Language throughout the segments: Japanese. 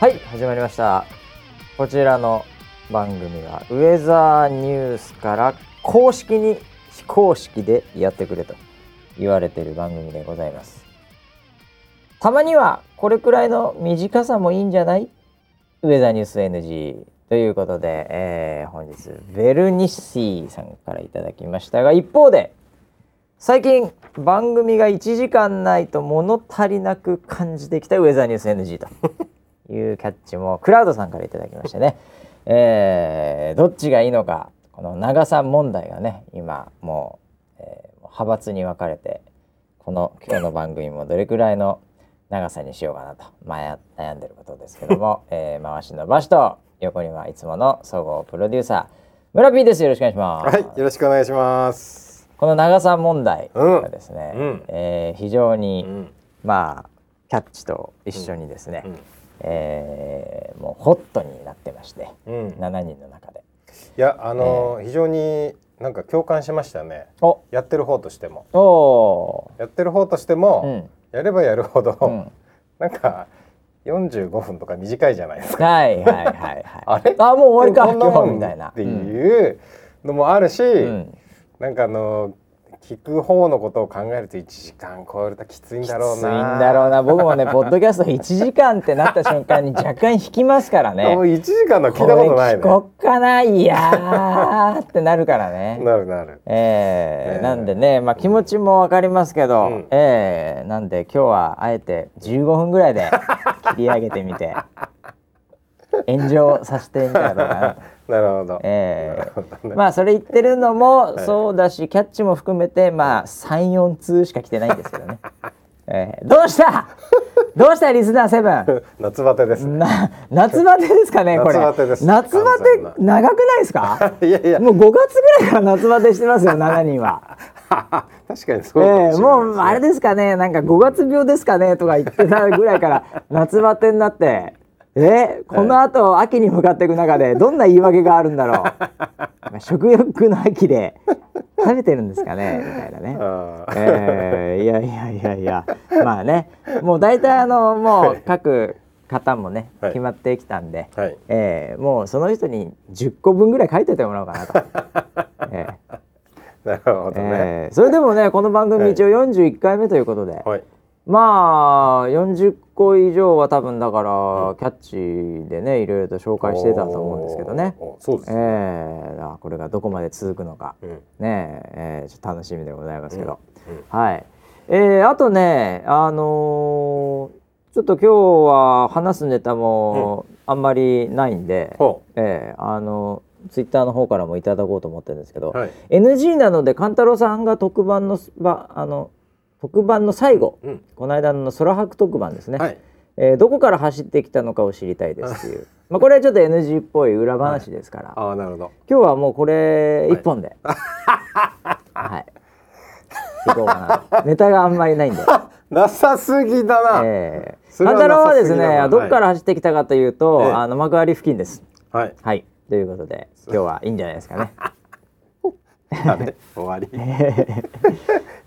はい始まりました。こちらの番組はウェザーニュースから公式に非公式でやってくれと言われてる番組でございます。たまにはこれくらいの短さもいいんじゃない？ウェザーニュース NG ということで、えー本日ベルニッシーさんからいただきましたが一方で最近番組が1時間ないと物足りなく感じてきたウェザーニュース NG と。いうキャッチもクラウドさんからいただきましてね、えーどっちがいいのかこの長さ問題がね今もう、えー派閥に分かれてこの今日の番組もどれくらいの長さにしようかなと悩悩んでることですけども、えー回しの場所と横にはいつもの総合プロデューサー村 P です。よろしくお願いします。はい、よろしくお願いします。この長さ問題がですね、うん。うん。えー非常に、うん、まあキャッチと一緒にですね、うんえーもうホットになってまして、うん、い7人の中で。や、あのー非常になんか共感しましたね。おやってる方としても、おやってる方としてー、も、うんやればやるほど、うん、なんか45分とか短いじゃないですか。はいはいはいはい。あれ？あもう終わりかこんなもん今日みたいな。っていうのもあるし、うんなんかあのー聞く方のことを考えると1時間超えるときついんだろうきついな。んだろうな。僕もね ポッドキャスト1時間ってなった瞬間に若干引きますからね。もう1時間の聞いたことないね。こっかな。いやーってなるからね。なるなる。えーねえなんでね、まあ、気持ちもわかりますけど、うん。えーなんで今日はあえて15分ぐらいで切り上げてみて 炎上させてみたらどうかなと。なるほど。えなるほどね。ーまあそれ言ってるのもい。そうだし、キャッチも含めてまあ34通しか来てないんですけどね。えーどうした？どうした？リスナーセブン。夏バテですね。な夏バテですかねこれ。夏バテです。夏バテ長くないですか？いやいや、もう5月ぐらいから夏バテしてますよ7人は。確かにそうかもしれないええもうあれですかねなんか5月病ですかねとか言ってたぐらいから夏バテになってえこのあと秋に向かっていく中でどんな言い訳があるんだろう まあ食欲の秋で食べてるんですかねみたいなね。ええいやいやいやいやまあねもう大体あのもう各方もね、はい決まってきたんで、はい。ええもうその人に10個分ぐらい書いててもらおうかなと。ええなるほどね。えーそれでもねこの番組一応41回目ということで、はい。まあ40個以上は多分だから、キャッチでねいろいろと紹介してたと思うんですけどね。そうですえね。ーだからこれがどこまで続くのかうん。ねええーちょっと楽しみでございますけど、うんはい、えーあとねあのーちょっと今日は話すネタもあんまりないんで、ほえーあのツイッターの方からもいただこうと思ってるんですけど、う。はい。NG なので勘太郎さんが特番のばあの特番の最後うん。この間の空白特番ですね、はい。えーどこから走ってきたのかを知りたいですっていう。まあこれはちょっと NG っぽい裏話ですから、ああ、なるほど。今日はもうこれ一本で。はい、行こうかな。ネタがあんまりないんで、なさすぎだな。えー、それは勘太郎はですね。どこから走ってきたかというと、ええ。あの幕張付近です。はい。はい。ということで今日はいいんじゃないですかね。終わり。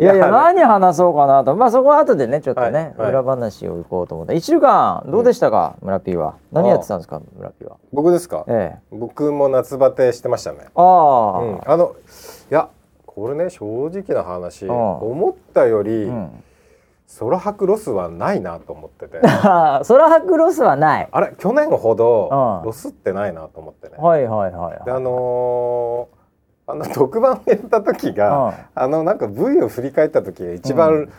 いやいや何話そうかなと。まあそこは後でねちょっとね、はい。はい。裏話をいこうと思って。1週間どうでしたか、村 P は？何やってたんですか村 P は？僕ですか？ええ。僕も夏バテしてましたね。ああ、うん。あの、いや、これね、正直な話、ん。思ったよりうん、空白ロスはないなと思ってて。空白ロスはない。あれ、去年ほどうん。ロスってないなと思ってね。はいはいはいはい。のーあの特番やった時が、うん。あのなんか V を振り返った時が一番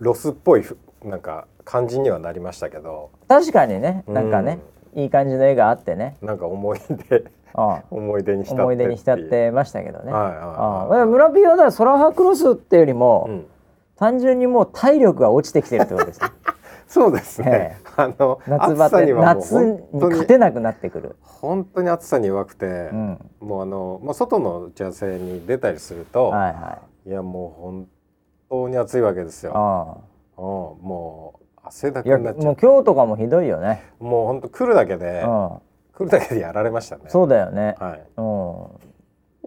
ロスっぽいふなんか感じにはなりましたけど。確かにね。なんかね、いい感じの絵があってね、なんか思い出うん、思い出に浸って思い出に浸っってましたけどね、はいはいは村 P はだから空白ロスっていうよりも、うん。単純にもう体力が落ちてきてるってことですね そうですね、あの夏バテに夏本に勝てなくなってくる、本当に暑さに弱くて、うん、もうあの、まあ、外の打ち合わせに出たりすると、はいはい。い、やもう本当に暑いわけですよ。あうん、もう汗だくになっちゃう。もう今日とかもひどいよね、もう本当来るだけで、うん、来るだけでやられましたね。そうだよね、はい。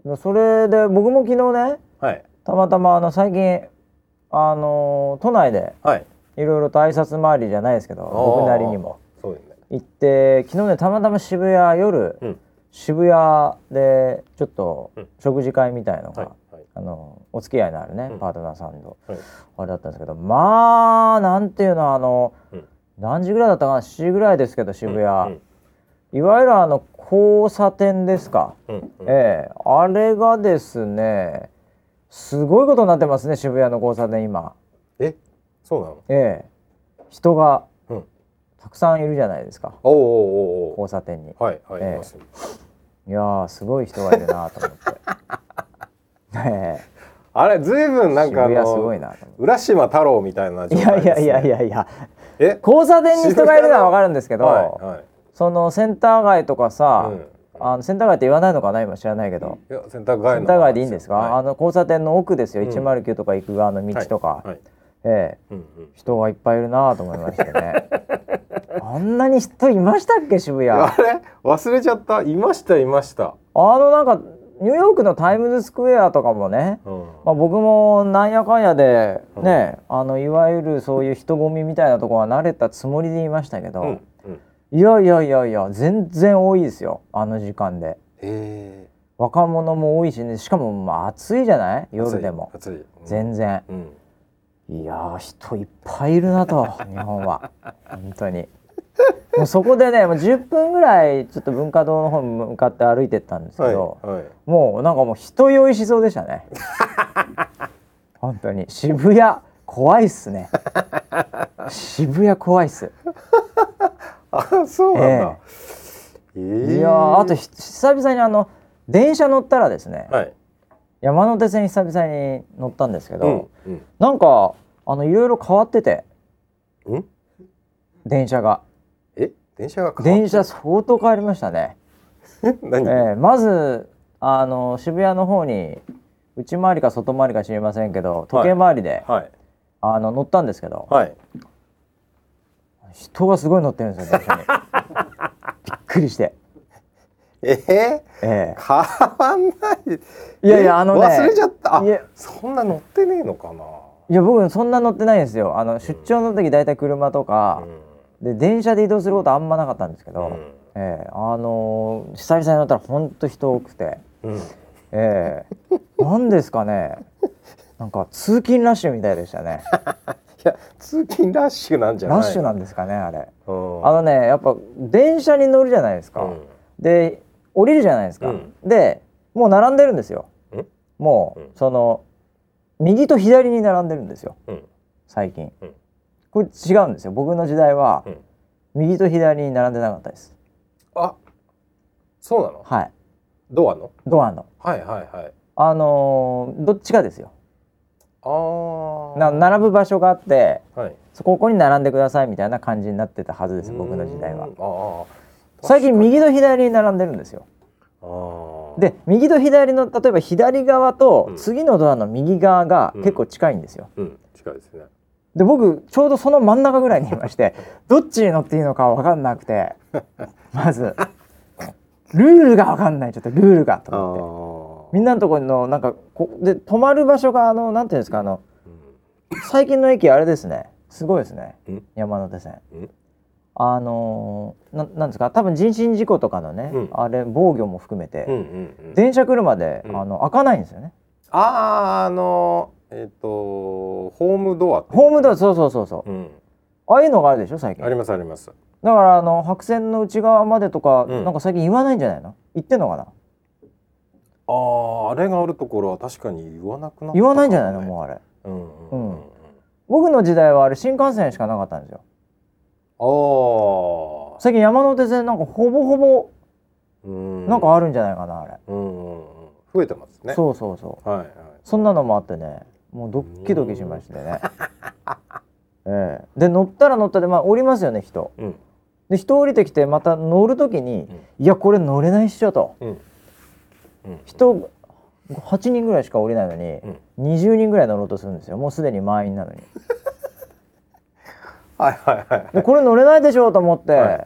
うん、それで僕も昨日ねはい。たまたまあの最近あの都内ではい。いろいろと挨拶回りじゃないですけど僕なりにも、そうね。行って昨日ねたまたま渋谷夜、うん。渋谷でちょっとうん。食事会みたいのが、はいはい。あのお付き合いのあるね、うん。パートナーさんと、はい。あれだったんですけどまあなんていうのあの、うん。何時ぐらいだったかな7時ぐらいですけど渋谷、うん。いわゆるあの交差点ですか、うんうん。ええ。あれがですねすごいことになってますね渋谷の交差点今。えそうなの？ええ。人がうん。たくさんいるじゃないですか。おうおうおうお交差点に。うはいはい、ええ。いやーすごい人がいるなと思って。え。あれずいぶんえなんか浦島太郎みたいな状態ね、やいやいやいやいや。え？交差点に人がいるのはわかるんですけど、はいはい。そのセンター街とかさ、うん。あのセンター街って言わないのかな？今知らないけど、いやセンター街のセンター街でいいんですか、はい。あの交差点の奥ですよ、うん。109とか行く側の道とか、はいはいええ。うんうん。人がいっぱいいるなと思いましてね。あんなに人いましたっけ渋谷。ああれ？忘れちゃった？いましたいました、のなんかニューヨークのタイムズスクエアとかもね、うん。まあ、僕もなんやかんやでね、あのいわゆるそういう人混みみたいなところは慣れたつもりでいましたけど、うんうん。いやいやいやいや全然多いですよあの時間で。へ若者も多いしねしかもまあ暑いじゃない？え夜でも。全然。うんいやー人いっぱいいるなと 日本は。本当に。もうそこでねもう10分ぐらいちょっと文化堂の方に向かって歩いてったんですけはいど、はい。もうなんかもう人酔いしそうでしたね。本当に。渋谷怖いっすね。渋谷怖いっす。あそうなんだ、ええ。いやーあとひ久々にあの電車乗ったらですね、はい山手線に久々に乗ったんですけど、うんうん。なんかあのいろいろ変わってて。うん？電車が。え？電車が電車相当変わりましたね、何、えーまずあの渋谷の方に内回りか外回りか知りませんけど時計回りで、はい。あの乗ったんですけど、はい。人がすごい乗ってるんですよ電車に。びっくりして、えー、え変わんない。いやいやあのね忘れちゃった。あいやそんな乗ってねえのかな、えいや僕そんな乗ってないんですよ。あの出張の時大体車とか、で電車で移動することあんまなかったんですけど、ええあのー久々に乗ったらほんと人多くて、うん。うんええ。なんですかね。なんか通勤ラッシュみたいでしたね。いや通勤ラッシュなんじゃないラッシュなんですかねあれ。うん。あのねやっぱ電車に乗るじゃないですか、うん。で降りるじゃないですか、うん。でもう並んでるんですよ。ん？もう、うん。その右と左に並んでるんですよ。うん。最近、うん。これ違うんですよ。僕の時代は、うん。右と左に並んでなかったです。あそうなの？はい。ドアの？ドアの。はいはいはい。あのーどっちかですよ。ああな並ぶ場所があってはい。そこここに並んでくださいみたいな感じになってたはずです僕の時代は。あ最近右と左に並んでるんですよ。で右と左の例えば左側とうん。次のドアの右側がうん。結構近いんですよ、うん。近いですね。で僕ちょうどその真ん中ぐらいにいまして どっちに乗っていいのか分かんなくてまず。ルールが分かんないちょっとルールがと思って。みんなのところのなんかこで止まる場所があのなんていうんですかあの最近の駅あれですね。すごいですね。うん。山手線。うんあのーななんですか？多分人身事故とかのね、うん。あれ防御も含めて、うんうんうん。電車来るまで、うん。あの開かないんですよね。あああのえっ、とホームドアホームドアそうそうそうそう。うん。ああいうのがあるでしょ最近。ありますあります。だからあの白線の内側までとか、うん。なんか最近言わないんじゃないの？言ってんのかな？あああれがあるところは確かに言わなくなった言わないんじゃないの？うもうあれ。うんうんうん。うん。僕の時代はあれ新幹線しかなかったんですよああ最近山手線なんかほぼほぼうん。なんかあるんじゃないかなあれ、うんうんうん。増えてますね。そうそうそう。はいはい。そんなのもあってねもうドッキドキしましてね。ええ。で乗ったら乗ったでまあ降りますよね人。うん。で人降りてきてまた乗る時に、いやこれ乗れないっしょと。うん。うん。人8人ぐらいしか降りないのに、うん。20人ぐらい乗ろうとするんですよ。もうすでに満員なのにはいはいはい。でこれ乗れないでしょうと思って、はいはい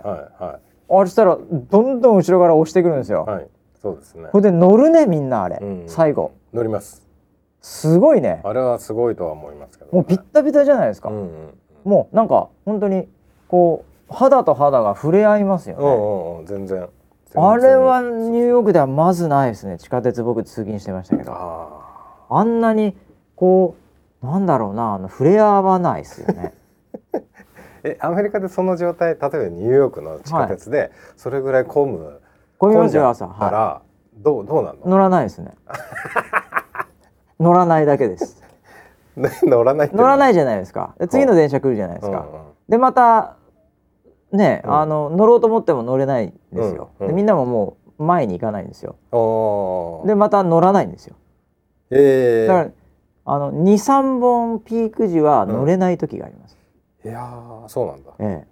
はあれしたらどんどん後ろから押してくるんですよ、いはいそうですね。これで乗るねみんなあれ、うん。最後。乗ります。すごいね。あれはすごいとは思いますけどね。もうピッタピタじゃないですか、うんうんもうなんか本当にこう肌と肌が触れ合いますよね、うんうんうん全然。あれはニューヨークではまずないですね。地下鉄僕通勤してましたけど。ああんなにこうなんだろうなあの触れ合わないですよね。ーえアメリカでその状態例えばニューヨークの地下鉄でそれぐらい混む、こうい。う混んじゃったら、はどうどうなの？乗らないですね。乗らないだけです。ね乗らない乗らないじじゃないですか。で次の電車来るじゃないですか、うん。うんでまたね、うん。あの乗ろうと思っても乗れないんですよ、うん。うん。でみんなももう前に行かないんですよ。でまた乗らないんですよ。えー、だからあの23本ピーク時は乗れない時があります、いやーそうなんだ。え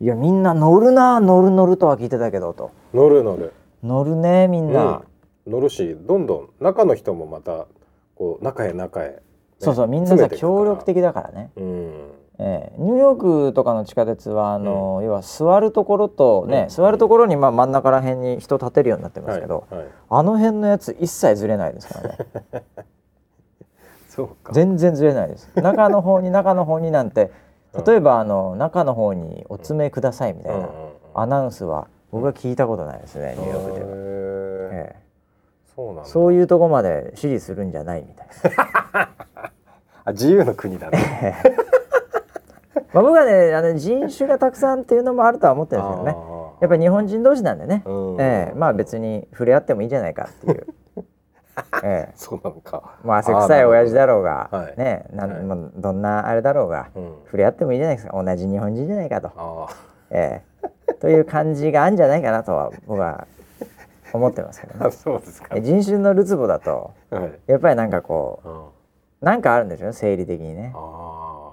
え。いやみんな乗るな乗る乗るとは聞いてたけどと。乗る乗る。乗るねみんな、うん、乗るしどんどん中の人もまたこう中へ中へ、ねそうそうみんなさ協力的だからね、うん。ええ。ニューヨークとかの地下鉄はあの、要は座るところとね、うん。座るところにまあ真ん中ら辺に人立てるようになってますけど、はい。はい、あの辺のやつ一切ずれないですからね。そうか。全然ずれないです。中の方に中の方になんて例えばあの中の方にお詰めくださいみたいなアナウンスは僕は聞いたことないですねニューヨークでは、えそうなんそういうとこまで指示するんじゃないみたいな。あ自由の国だね。まあ僕はねあの人種がたくさんっていうのもあるとは思ってるんですけどね。やっぱり日本人同士なんでね、うん。ええ。まあ別に触れ合ってもいいじゃないかっていう、ええ。そうなのか。まあ汗臭い親父だろうが、あーなるほどねなん、はい。どんなあれだろうが、うん。触れ合ってもいいじゃないですか。同じ日本人じゃないかと、あええ。という感じがあるんじゃないかなとは僕は思ってますけどあね。そうですか。え人種のるつぼだとはい、やっぱりなんかこうん、うなんかあるんでしょうね生理的にね、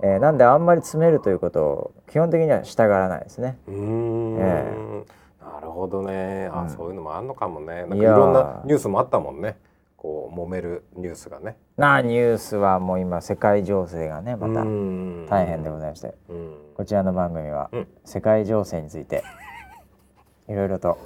ええなんであんまり詰めるということを基本的にはしたがらないですね。うーん、えなるほどね。あ、うん。そういうのもあんのかもね。なんいろんなニュースもあったもんねこう揉めるニュースがね。なあニュースはもう今世界情勢がねまたうん。大変でございまして。うん。こちらの番組はうん。世界情勢についていろいろと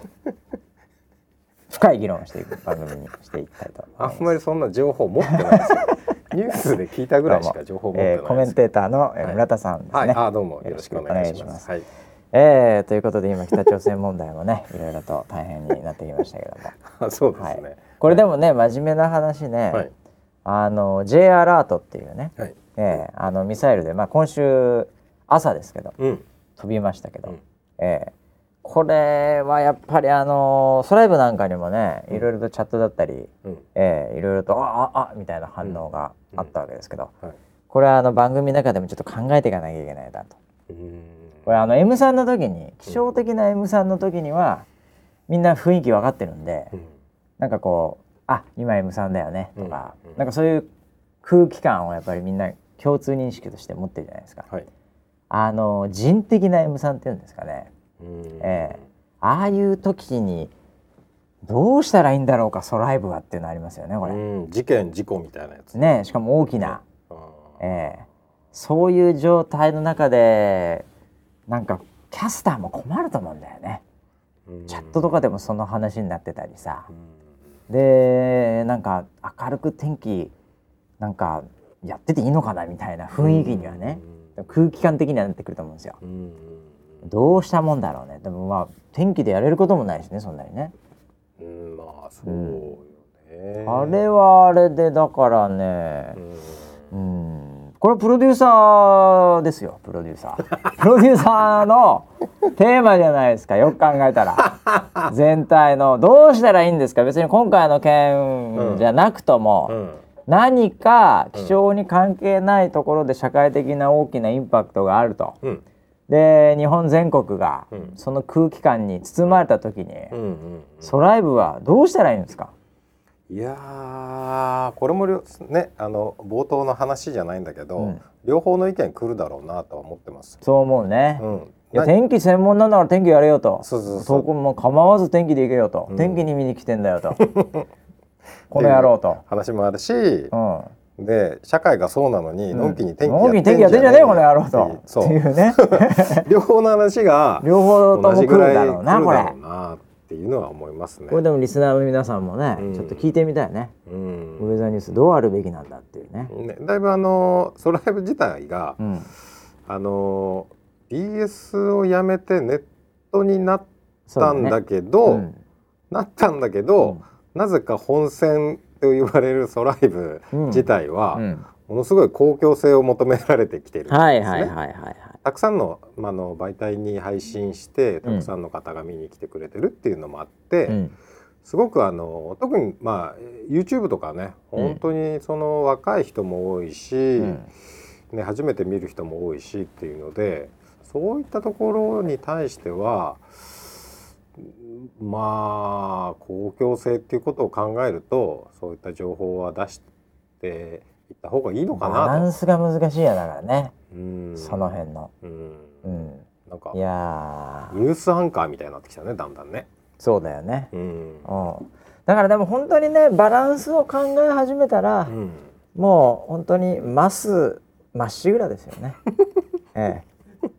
深い議論をしていく番組にしていきたいとあ思います。んまりそんな情報持ってないですよ。ニュースで聞いたぐらいしか情報持ってないえーコメンテーターの、村田さんですね。はい、あどうも。よろしくお願いします。はい、えーということで今北朝鮮問題もねいろいろと大変になってきましたけども、あ そうですはい。ね。、これでもね真面目な話ね、はい、あの J アラートっていうね、はい、えーあのミサイルで、まあ、今週朝ですけどうん、飛びましたけど、うん。えーこれはやっぱりあのソライブなんかにもねいろいろとチャットだったり、うん、えーいろいろと「あああみたいな反応があったわけですけど、はい、これはあの番組の中でもちょっと考えていかなきゃいけないなと。うん、これあの M さんの時に気象的な M さんの時にはみんな雰囲気分かってるんで、うん、なんかこう「あ今 M さんだよね」とか、うんうんなんかそういう空気感をやっぱりみんな共通認識として持ってるじゃないですか。はい、あの人的な M さんっていうんですかね。うん、ええああいう時にどうしたらいいんだろうかソライブはっていうのありますよねこれ。うん、事件事故みたいなやつ。ねしかも大きな、うんええそういう状態の中でなんかキャスターも困ると思うんだよね。うんチャットとかでもその話になってたりさう。んでなんか明るく天気なんかやってていいのかなみたいな雰囲気にはね、空気感的にはなってくると思うんですよ。うんうんどうしたもんだろうね。でもまあ天気でやれることもないしねそんなにね。うん、まあそうよね。あれはあれでだからねう、んうん、これはプロデューサーですよプロデューサー。プロデューサーのテーマじゃないですかよく考えたら。全体の。どうしたらいいんですか？別に今回の件じゃなくとも、うん。何か気象に関係ないところで社会的な大きなインパクトがあると。うん。で日本全国がうん。その空気感に包まれた時に、うんうん。ソライブはどうしたらいいんですか？いやーこれもねあの冒頭の話じゃないんだけど、うん。両方の意見来るだろうなとは思ってます。そう思うね。うん、いやな天気専門なんだから天気やれよと。そうそうそう。こも構わず天気で行けよと、うん。天気に見に来てんだよと。この野郎と、話もあるし、うん、で社会がそうなのに、のんきに天気やってんじゃねえよこの野郎と。そう。っていうね。両方の話が両方とも来るだろうなこれっていうのは思いますね。これでもリスナーの皆さんもね、うん。ちょっと聞いてみたいね、うん。ウェザーニュースどうあるべきなんだっていうね、ね、だいぶあのソライブ自体が、うん、あの BS をやめてネットになったんだけそど、ね。なったんだけど、なぜか本線と言われるソライブうん。自体は、ものすごい公共性を求められてきてるんですね。はいはいはいはいはいたくさんの,、まあ、あの媒体に配信してたくさんの方が見に来てくれてるっていうのもあって、うん。すごくあの特にまあ YouTube とかねうん。本当にその若い人も多いし、うん。ね、初めて見る人も多いしっていうのでそういったところに対してはうんまあ公共性っていうことを考えるとそういった情報は出していった方がいいのかバラ。ンスが難しいやだからね、うんその辺の、うん。うん、なんかいやー。ニュースアンカーみたいになってきたねだんだんね。そうだよね、うん。うん、だからでも本当にねバランスを考え始めたら、うん。もう本当にマスまっしぐらですよね。ええ、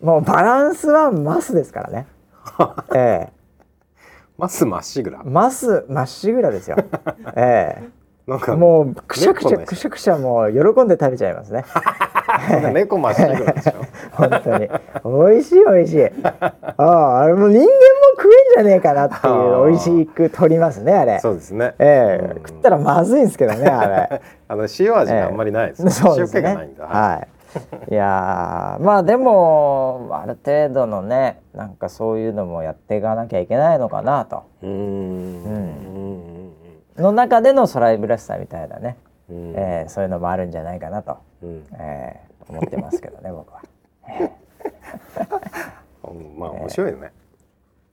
もうバランスはマスですからね。えマスまっしぐらえ、マスまっしぐらですよ。ええ、なんかもうくしゃくしゃくしゃくしゃもう喜んで食べちゃいますね。猫まっしぐらでしょ。本当に美味しい美味しい。ああ、あれもう人間も食えんじゃねえかなっていう美味しく取りますねあれ。そうですね。ええ、うん食ったらまずいんですけどねあれ。あの塩味があんまりないですね。そうですね。塩気がないんだ。はい。いやーまあでもある程度のねなんかそういうのもやっていかなきゃいけないのかなとうーん。うんの中でのソライブらしさみたいなね、うんうんえーそういうのもあるんじゃないかなと、うんえー思ってますけどね 僕は。うんまあ面白いよね。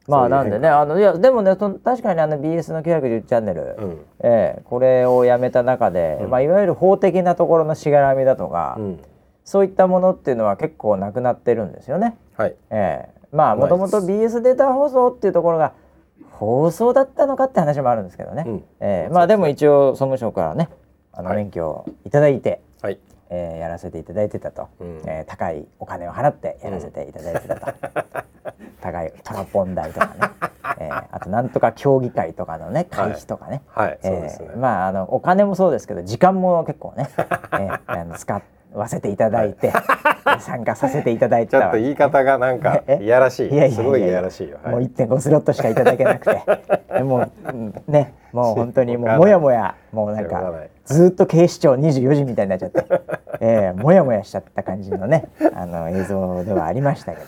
まあそういうなんでねあのいやでもね確かにあの BS の910チャンネル、うんえーこれをやめた中で、うんまあ、いわゆる法的なところのしがらみだとか、うん。そういったものっていうのは結構なくなってるんですよね。はい。ええまあもともと BS データ放送っていうところが放送だったのかって話もあるんですけどね、うん。ええまあでも一応総務省からねあのはい。免許をいただいて、はい。えーやらせていただいてたと、うん。えー高いお金を払ってやらせていただいてたと、高いトラポン代とかね、えーあとなんとか協議会とかのね会費とかね、はい。えね。まああのお金もそうですけど時間も結構ね、えーあの使わせていただいて、参加させていただいてちょっと言い方がなんか え？いやらしい。いやいやすごいいやらしいよ。もうはい。1.5スロットしかいただけなくて。でもううんね。もう本当にもうもやもやもうなんかずーっと警視庁24時みたいになっちゃって、えー、もやもやしちゃった感じのねあの映像ではありましたけど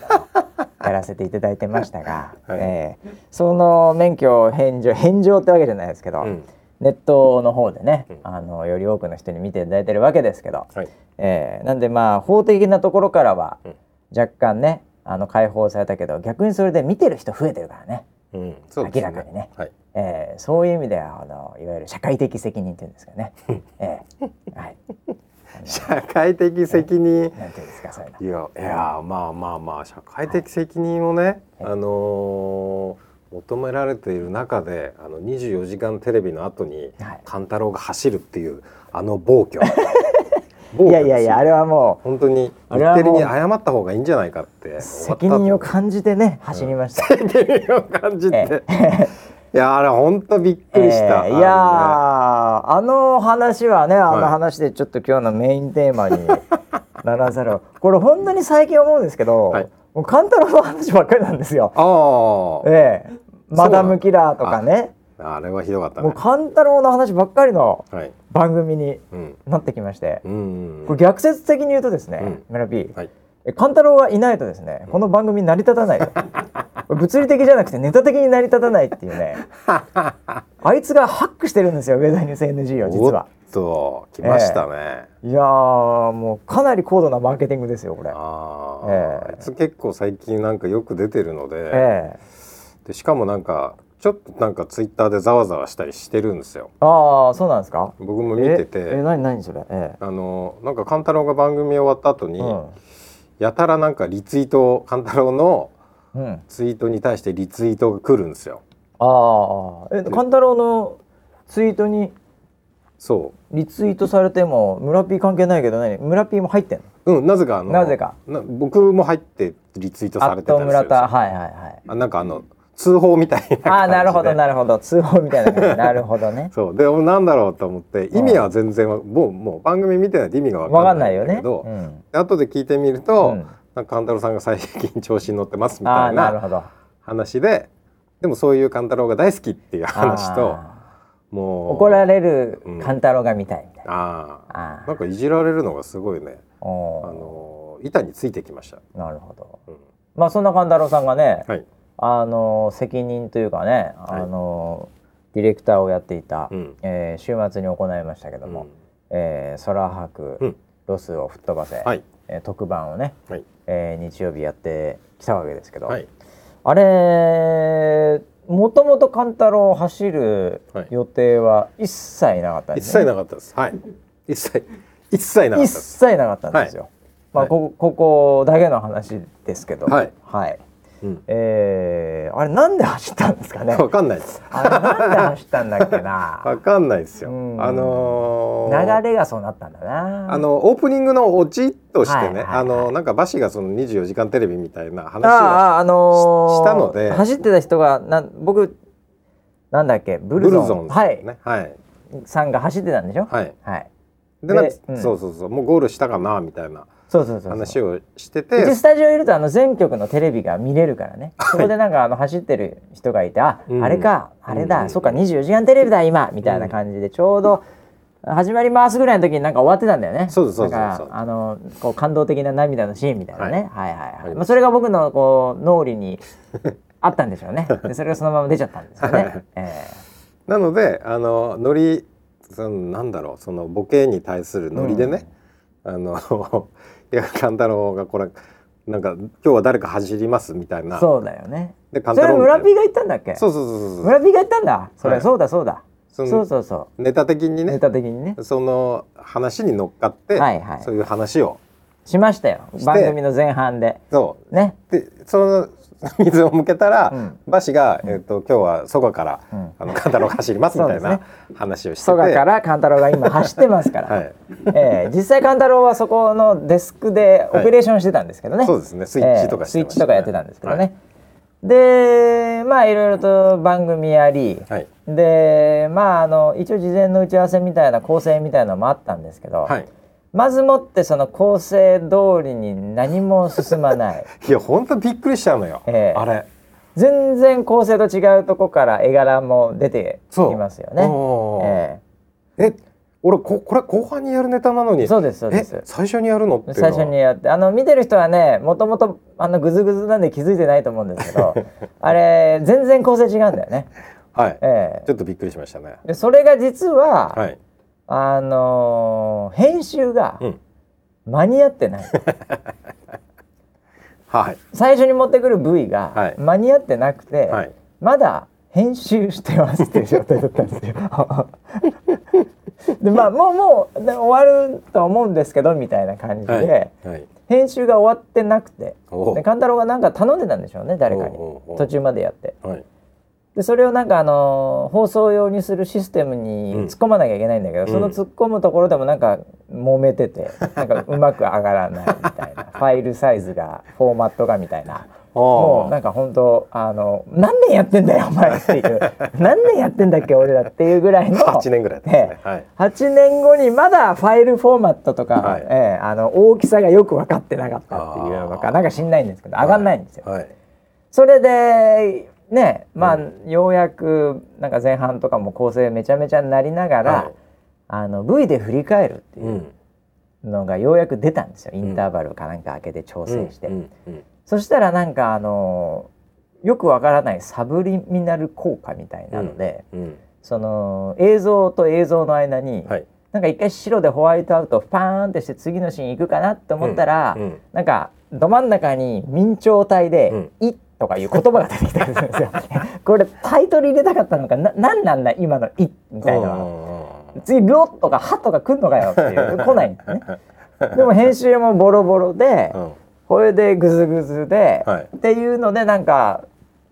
やらせていただいてましたが、はい。えーその免許返上返上ってわけじゃないですけど、うんネットの方でね、うん。あのより多くの人に見ていただいてるわけですけど、はい。えーなんでまあ法的なところからはうん。若干ねあの解放されたけど逆にそれで見てる人増えてるからね、うん。そうです明らかにね。はい。えーそういう意味ではあのいわゆる社会的責任っていうんですかね、えーはい、社会的責任？なんていうんですかそういうの。いやいやまあまあまあ社会的責任をね、はい。あのー求められている中であの24時間テレビの後にはい。勘太郎が走るっていうあの暴挙。暴 いやいやいやあれはも本当に日テレに謝った方がいいんじゃないかってう責任を感じてね走りました、責任を感じて、えいやあれ本当びっくりした、えーいやーああの話はねあのはい。話でちょっと今日のメインテーマに ならざるを。これ本当に最近思うんですけど、はい。もうカンタロウの話ばっかりなんですよ。のねええマダムキラーとかね。あれはひどかったもうねカンタロウの話ばっかりのはい。番組にうん。なってきまして。うんうんこれ逆説的に言うとですね、うん。メラピー、はい。えカンタロウがいないとですねこの番組成り立たない。物理的じゃなくてネタ的に成り立たないっていうね。あいつがハックしてるんですよウェザーニュース NG を実は。と来ましたね、いやーもうかなり高度なマーケティングですよこれ。ああ、ええ。あいつ結構最近なんかよく出てるので,、ええでしかもなんかちょっとなんかツイッターでざわざわしたりしてるんですよ。ああそうなんですか？僕も見てて。ええ何何それ？えあのなんか勘太郎が番組終わった後に、えうん。やたらなんかリツイート勘太郎のうん、ツイートに対してリツイートが来るんですよ。ああえ勘太郎のツイートにそリツイートされても村 P 関係ないけど何？村 P も入ってんの？ううんなぜかあのなぜか。な僕も入ってリツイートされてたりするんですよ。村田。はいはいはい。あなんかあの通報みたいな感じで。ああなるほどなるほど。通報みたいな感じ。なるほどね。そう。でなんだろうと思って意味は全然わもうもう番組見てないと意味が分わかかんないいよね。んだけど、うん。後で聞いてみると、うん。なんか勘太郎さんが最近調子に乗ってますみあたいな話ででもそういう勘太郎が大好きっていう話とあもうー怒られるうん。勘太郎が見たいみたいな、あああなんかいじられるのがすごいね。ああの板についてきました、なるほど。うん。まあそんな勘太郎さんがね、はい、あの責任というかね、はい。あのディレクターをやっていた、うん。えー週末に行いましたけども、うん。えー空白、うん。ロスを吹っ飛ばせ、はい。えー特番をね、はい。えー日曜日やってきたわけですけど、はい。あれもともと勘太郎走るはい。予定は一切なかったん一ですね、切なかったです。はい。一切一切なかった一です。切なかったんですよ。まあ、はいこここだけの話ですけど、はい。はいうん。えーあれなんで走ったんですかね。わかんないです。あれなんで走ったんだっけな。わかんないですよ。うん。あのー。流れがそうなったんだな。あのオープニングのオチとしてね、はいはいはい。あのなんかバシがその24時間テレビみたいな話をあああのー。ししたので。走ってた人がなん僕なんだっけブブルルゾン。ゾンですはい。はい。さんが走ってたんでしょ。はい。はい。ででうん。そうそうそう。もうゴールしたかなみたいなそうそうそうそう。話をしてうて。ちスタジオいるとあの全局のテレビが見れるからね、そこでなんかあの走ってる人がいてあ、うん。あれか。あれだ、うん。そっか24時間テレビだ今。みたいな感じでちょうど始まりますぐらいの時になんか終わってたんだよね。そうそうそうあのこう感動的な涙のシーンみたいなね、はい、はいはいありまあ、それが僕のこう脳裏に あったんでしょうね。でそれがそのまま出ちゃったんですよね、はい。えなのであのノリそのなんだろうそのボケに対するノリでね、あのいや勘太郎がこれなんか今日は誰か走りますみたいな。えそうだよね。で勘それ村ピーが言ったんだっけ？そうそうそうそう村ピーが言ったんだ？それ、はいそうだそうだ。そのそうそうそネタ的にうネねタ的にね。その話に乗っかって、はいはい。そういう話をしましたよ。番組の前半で。そう。ね。でその 水を向けたら、うん。バシが、えっと今日は蘇我から、うん。あの勘太郎が走りますみたいな話をしてて。蘇我から勘太郎が今走ってますから、はい。ええ実際勘太郎はそこのデスクでオペレーションしてたんですけどね、そうですね。スイッチとかスイッチとかやってたんですけどね、でまあいろいろと番組やり、はい。でまああの一応事前の打ち合わせみたいな構成みたいなのもあったんですけど、はいまずもってその構成通りに何も進まない。いや本当びっくりしちゃうのよ、ええ。あれ。全然構成と違うとこから絵柄も出てきますよね。おーええ。俺ここれ後半にやるネタなのにえそうですそうです。え。最初にやるのって最は？初にやってあの見てる人はねもともとあのグズグズなんで気づいてないと思うんですけど あれ全然構成違うんだよね。はい、えちょっとびっくりしましたね。えでそれが実は、はいあのー編集がうん。間に合ってない、はい。最初に持ってくる V がはい。間に合ってなくて、はい。まだ編集してますっていう状態だったんですよ。でまあもうもうで終わると思うんですけどみたいな感じで、はい。はい。編集が終わってなくてで勘太郎がなんか頼んでたんでしょうね誰かに。途中までやって。はいでそれをなんかあの放送用にするシステムにうん。突っ込まなきゃいけないんだけど、うん。その突っ込むところでもなんか揉めてて なんかうまく上がらないみたいな ファイルサイズがフォーマットがみたいな。もうなんか本当あの何年やってんだよお前っていう。何年やってんだっけ俺らっていうぐらいの8年ぐらいですね。ええ。はい。8年後にまだファイルフォーマットとか、はい。ええあの大きさがよく分かってなかったっていうのかなんか知んないんですけど上がんないんですよ。はい。それでねまあ、うようやくなんか前半とかも構成めちゃめちゃになりながら、はい。あの V で振り返るっていううん。のがようやく出たんですよ、インターバルかなんか開けて調整して。そしたらなんかあのよくわからないサブリミナル効果みたいなので、うんうん。その映像と映像の間に、はい。なんか一回白でホワイトアウトパーンってして次のシーン行くかなって思ったら、うんうん。なんかど真ん中に明朝体で「い」とかいう言葉が出てきたりするんですよ。これタイトル入れたかったのかな何なんだ今の「い」みたいな。次「ろ」とか「は」とか来んのかよっていう 来ないんですね。でも編集もボロボロで、うんこれでグズグズで、はいっていうのでなんか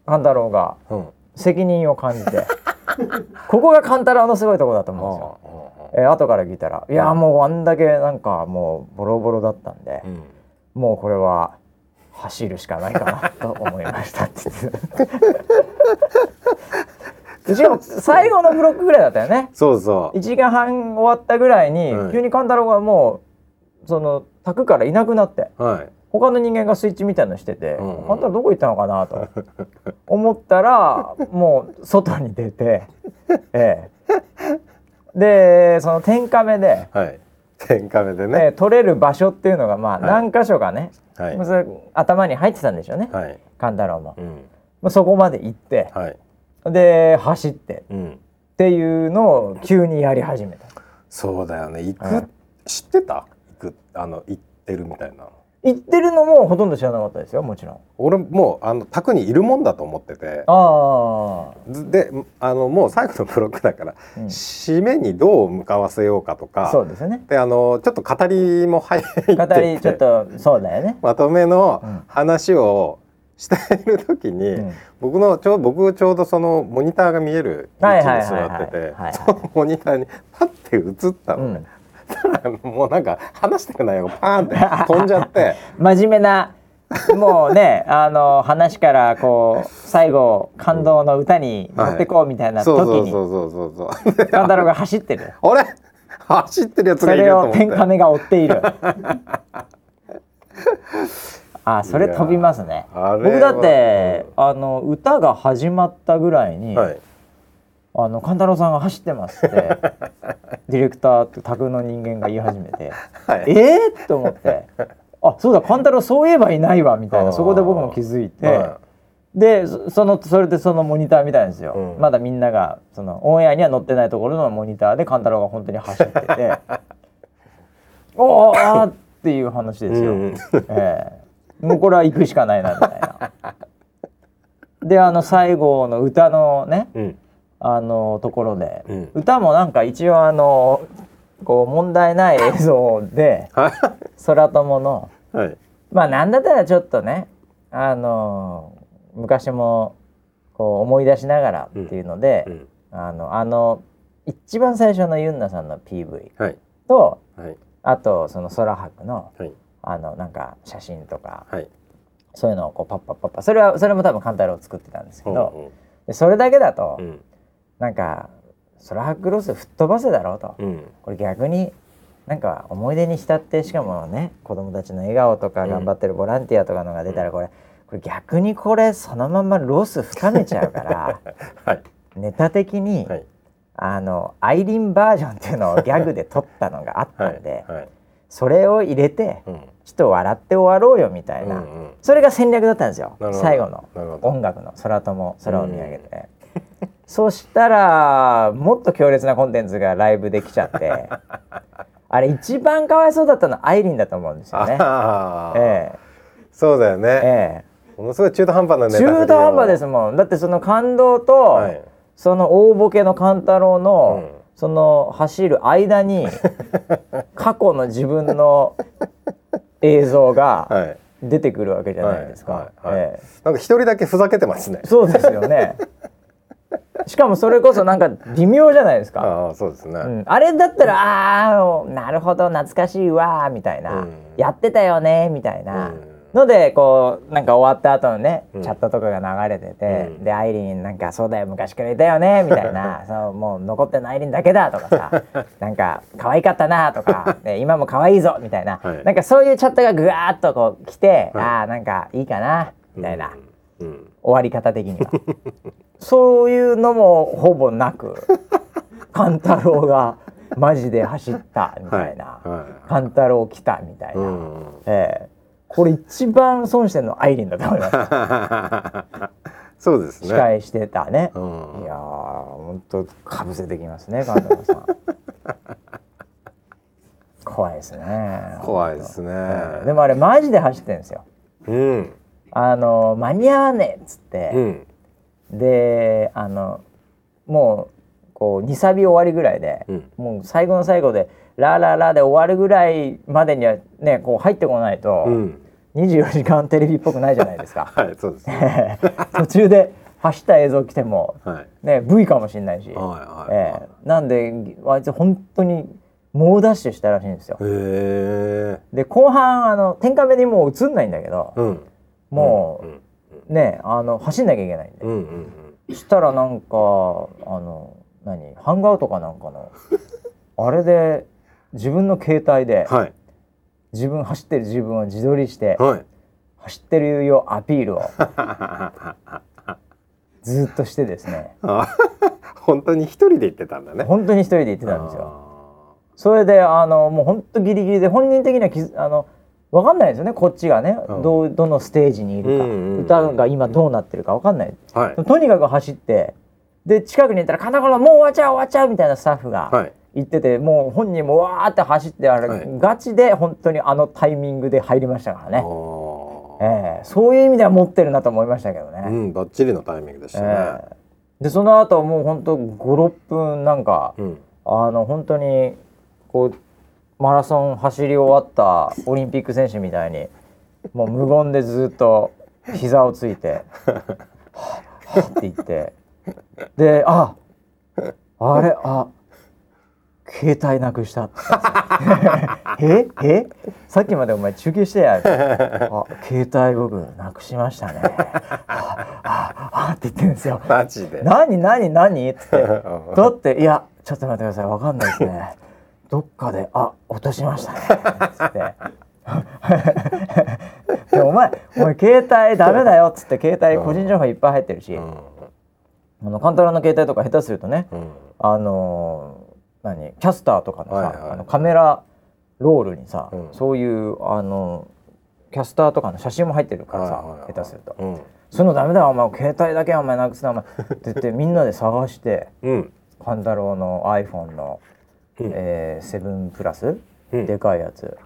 勘太郎がうん責任を感じて ここが勘太郎のすごいところだと思うんですよ。えー後から聞いたら「いやもうあんだけなんかもうボロボロだったんで、うんもうこれは走るしかないかなと思いました」って。言ってしかも最後のブロックぐらいだったよね。そうそう。1時間半終わったぐらいに、はい。急に勘太郎がもうその卓からいなくなってはい。他の人間がスイッチみたいのしてて、うんうん。あんたどこ行ったのかなと 思ったらもう外に出て、ええ、でその天カメで、はい天カメでええね、撮れる場所っていうのがまあはい。何箇所かね、はい。頭に入ってたんでしょうね、はい。勘太郎も。うん。まあそこまで行って、はい。で走ってうん。っていうのを急にやり始めた。そうだよね。行く、はい知ってた？行くあの行ってるみたいな行ってるのもほとんど知らなかったですよもちろん。俺もうあの宅にいるもんだと思ってて。ああ、ずであのもう最後のブロックだから、うん。締めにどう向かわせようかとかそうですね。であのちょっと語りも入ってて。語りちょっとそうだよね。まとめのうん。話をしている時に、うん。僕のちょう僕ちょうどそのモニターが見える位置に座っててそのモニターにパッて映ったのね、たら もうなんか話してる内容がパーンって飛んじゃって。真面目なもうねあの話からこう最後感動の歌に持ってこうみたいな時にそうそうそう。そうそう勘太郎が走ってる。あれ？走ってるやつそがいるれをと思って。天カメが追っている。あそれ飛びますね。僕だってあの歌が始まったぐらいに、はいあの勘太郎さんが走ってますって ディレクターと宅の人間が言い始めて、はい。えー、と思ってあそうだ勘太郎そういえばいないわみたいなそこで僕も気づいて、はでそそのそれでそのモニター見たんですよ、うん。まだみんながそのオンエアには載ってないところのモニターで勘太郎が本当に走ってて おーあーっていう話ですよ、うん。ええ。もうこれは行くしかないなみたいな。であの最後の歌のねうんあのところで、うん。歌もなんか一応あのこう問題ない映像で空友の。はい。まあなんだったらちょっとねあの昔もこう思い出しながらっていうので、うん。あのあの一番最初のユンナさんの PV はい。とはい。あとその空白のはい。あのなんか写真とかはい。そういうのをこうパッパッパッパそれはそれも多分勘太郎作ってたんですけど、うん。でそれだけだと、うんなんか空白ロス吹っ飛ばせだろうと、うん。これ逆になんか思い出に浸ってしかもね子供たちの笑顔とかうん。頑張ってるボランティアとかのが出たらこれ、これ逆にこれそのままロス深めちゃうから はい。ネタ的に、はい。あのアイリンバージョンっていうのをギャグで撮ったのがあったはいんで、はい。それを入れてうん。ちょっと笑って終わろうよみたいな、うんうん。それが戦略だったんですよ。最後の音楽の空とも空を見上げて、そしたらもっと強烈なコンテンツがライブできちゃってあれ一番かわいそうだったのはアイリンだと思うんですよね。ああ、えそうだよね、ええ。ものすごい中途半端な中途半端ですもん。だってその感動と、はい。その大ボケの勘太郎の、うん。その走る間に 過去の自分の映像がはい。出てくるわけじゃないですか。はいはいはい。ええ。なんか一人だけふざけてますね。そうですよね。しかもそれこそなんか微妙じゃないですか。ああそうですね、うん、あれだったらああなるほど懐かしいわーみたいな、うん。やってたよねみたいな、うん。のでこうなんか終わった後のね、うん。チャットとかが流れてて、うん。でアイリンなんかそうだよ昔からいたよねみたいな。そうもう残ってるのアイリンだけだとかさ なんか可愛かったなとか、ね、今も可愛いぞみたいな、はい。なんかそういうチャットがぐわーっとこう来て、はい。ああなんかいいかなみたいな。終わり方的にはそういうのもほぼなく勘太郎がマジで走ったみたいな、はい。は勘太郎来たみたいな、うん。ええ。これ一番損してるのはアイリンだと思います。そうですね。司会してたね、うん。いやーほんとかぶせてきますね勘太郎さん。怖いですね怖いですね、ええ。でもあれマジで走ってるんですよ。うん。あの間に合わねえっつって、うんであのもうこう2サビ終わりぐらいで、うん。もう最後の最後で「ラララ」で終わるぐらいまでにはねこう入ってこないと、うん。24時間テレビっぽくないじゃないですか。はいそうですね。途中で走った映像来ても、はい。ね、V かもしれないし、はいはいええ。なんであいつ本当に猛ダッシュしたらしいんですよ。で後半あの天下目にもう映んないんだけど、うん。もう、うんねあの走んなきゃいけないんで。うんうんしたらなんかあの何ハンガーとかなんかの あれで自分の携帯ではい。自分走ってる自分を自撮りしてはい。走ってるよアピールを。ずっとしてですね。あ本当に一人で言ってたんだね。本当に一人で行ってたんですよ。あそれであのもう本当ギリギリで本人的にはあの分かんないですよねこっちがね、うん。どうどのステージにいるか、うんうんうん。歌が今どうなってるか分かんない。ーはい。とにかく走ってで近くに行ったら「金子もう終わっちゃう終わっちゃう」みたいなスタッフがはい。言ってて、もう本人もわーって走ってあれ、はい。ガチで本当にあのタイミングで入りましたからあね、ー。ええ。そういう意味では持ってるなと思いましたけどね。うんバッチリのタイミングでしたね、ええ。でその後もう本当56分なんか、うん。あの本当にこうマラソン走り終わったオリンピック選手みたいにもう無言でずっと膝をついて「はあはあって言ってで「ああれあ携帯なくした」って言ってええさっきまでお前中継してや」あ携帯僕なくしましたね」はあはあはあって言ってるんですよ。マジで。何何何？って。うん。だっていやちょっと待ってください。わかんないですねどっかであ落としましたねつって。でお前お前携帯ダメだよっつって携帯個人情報いっぱい入ってるし、うん。あのカンタロウの携帯とか下手するとねうん。あのー何キャスターとかのさ、はいはい。あのカメラロールにさ、うん。そういうあのキャスターとかの写真も入ってるからさ、はいはいはい。下手すると。うん。そういうのダメだよお前携帯だけはお前なくすなお前。って言ってみんなで探してうん。カンタロウの iPhone の、うん。えー、7プラス、うん。でかいやつ。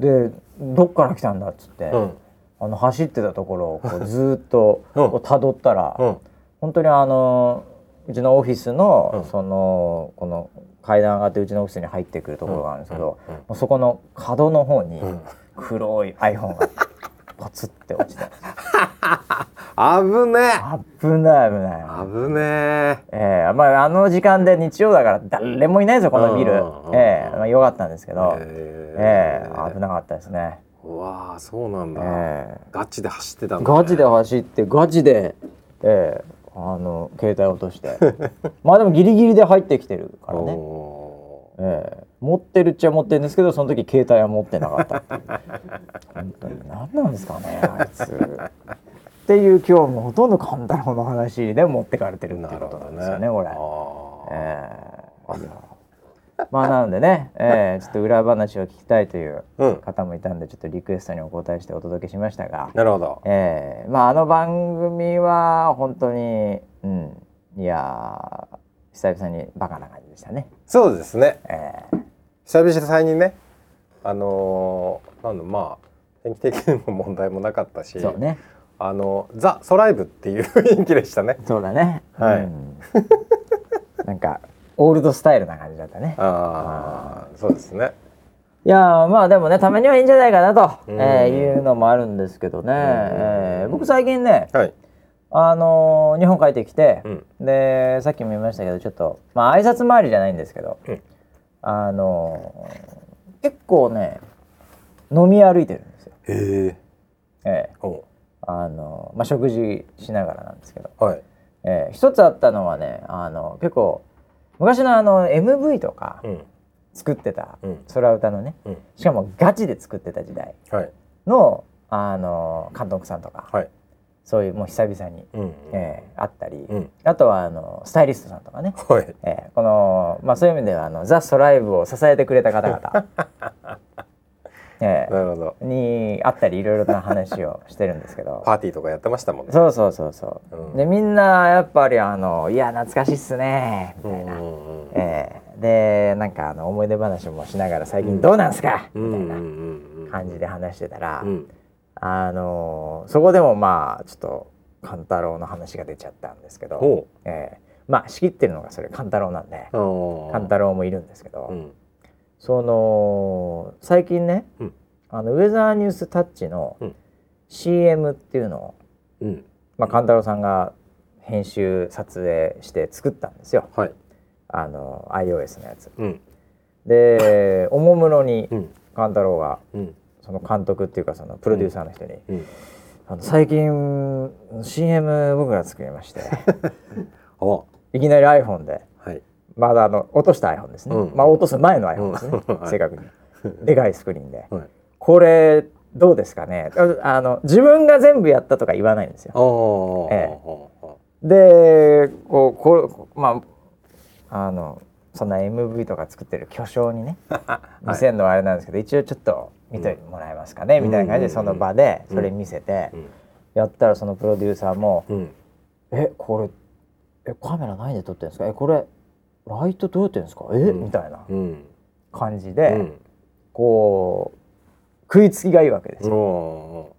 でどっから来たんだっつって、うん。あの走ってたところをこうずーっとうん。こう辿ったら、うん。本当にあのうちのオフィスの、うん。そのこの階段上がってうちのオフィスに入ってくるところがあるんですけど、そこの角の方にうん。黒い iPhone が ポツって落ちて危ね危ない危ない。危ねえ。ーまあ、あの時間で日曜だから誰もいないですよこのビル、うんうんうんえーまあ、よかったんですけど、え。えー危なかったですね、うわあそうなんだ、えガチで走ってたね、ガチで走ってガチで、えーあの携帯落として。まあでもギリギリで入ってきてるからね、おえー持ってるっちゃ持ってるんですけどその時携帯は持ってなかったっていう。本当に何なんですかねあいつ。っていう今日もほとんどカンタロウの話で持ってかれてるっていうことなんですよねこれ。あえ。ーまあなのでね、えーちょっと裏話を聞きたいという方もいたんでちょっとリクエストにお答えしてお届けしましたが、なるほど。えーまああの番組は本当にうん。いやー久々にバカな感じでしたね。そうですね。えー久々にねあのーなんだまあ天気的にも問題もなかったしそうね。あのザ・ソライブっていう 雰囲気でしたね。そうだね。はい。うん。なんかオールドスタイルな感じだったね。ああそうですね。いやーまあでもねためにはいいんじゃないかなと、うん。えーいうのもあるんですけどね、えー僕最近ねはい。あのー日本帰ってきて、うん。でさっきも言いましたけどちょっとまあ挨拶回りじゃないんですけど、うんあのー結構ね飲み歩いてるんですよ。へえ。ええ。おあのーまあ、食事しながらなんですけど、はい。ええ一つあったのはねあの結構昔のあの MV とかうん。作ってたうん。空歌のねうん。しかもガチで作ってた時代はい。のあの監督さんとか、はいそういうもう久々に、うん。ええあったり、うん。あとはあのスタイリストさんとかね、はい。ええこのまあそういう意味ではあのザ・ソライブを支えてくれた方々、えなるほど。えに会ったりいろいろな話をしてるんですけど。パーティーとかやってましたもんね。そうそうそうそう、うん。でみんなやっぱりあの「いや懐かしいっすね」みたいな、うんうんうん。ええでなんかあの思い出話もしながら「最近どうなんすか?」みたいなな感じで話してたら、うんあのそこでもまあちょっと勘太郎の話が出ちゃったんですけど、ほええまあ仕切ってるのがそれ勘太郎なんでう勘太郎もいるんですけど、うん。その最近ね、うん。あのウェザーニュースタッチのうん。CM っていうのを、うん。まあ、勘太郎さんが編集撮影して作ったんですよ。はい。あの iOS のやつ。うん。でおもむろにうん。勘太郎がうんその監督っていうかそのプロデューサーの人に、うん。あの最近 CM 僕が作りまして あ。いきなり iPhone ではい。まだあの落とした iPhone ですね、うん。まあ落とす前の iPhone ですね、正確に。でかいスクリーンで。はい。これどうですかね？ああの自分が全部やったとか言わないんですよ。ええ。でこうこうまああのそんな MV とか作ってる巨匠にね 見せるのはあれなんですけど、一応ちょっと見てもらえますかね、みたいな感じでその場でそれ見せて、うん。やったらそのプロデューサーもうん「えこれえカメラ何で撮ってるんですか？えこれライトどうやってるんですか？え、うん。みたいなうん。感じで、うん。こう食いつきがいいわけですよ。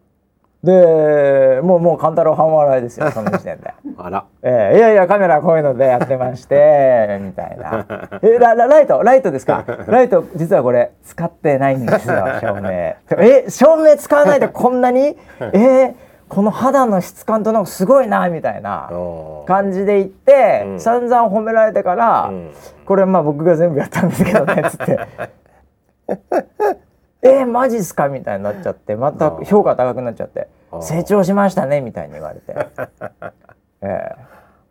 おでもうもう勘太郎半笑いですよその時点で。ー あら。ええいやいやカメラこういうのでやってまして みたいな「えララライト？ライトですか？ライト実はこれ使ってないんですよ照明」え照明使わないでこんなに？えこの肌の質感となんかすごいなみたいな感じで言って、うん。散々褒められてから、うん。これまあ僕が全部やったんですけどねつって。えー、マジっすか？みたいになっちゃってまた評価高くなっちゃって成長しましたねみたいに言われて、え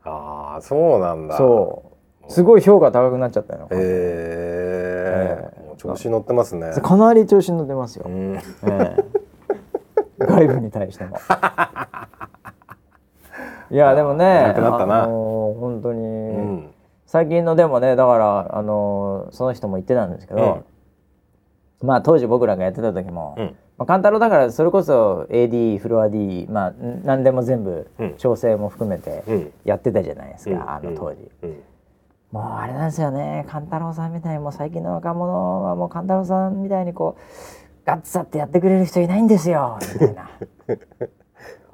ああそうなんえだ。そう。すごい評価高くなっちゃったの、へえええ。もう調子乗ってますね。かなり調子に乗ってますよ、うん。ええ。外部に対しても。いやでもねなあのー本当に、うん。最近のでもねだからあのーその人も言ってたんですけど、まあ当時僕らがやってた時も、うん。まあ、カンタロウだからそれこそ AD フロア D まあん何でも全部うん。調整も含めてうん。やってたじゃないですか、うん。あの当時、うん。もうあれなんですよねカンタロウさんみたいにもう最近の若者はもうカンタロウさんみたいにこうガッツあってやってくれる人いないんですよみたいな。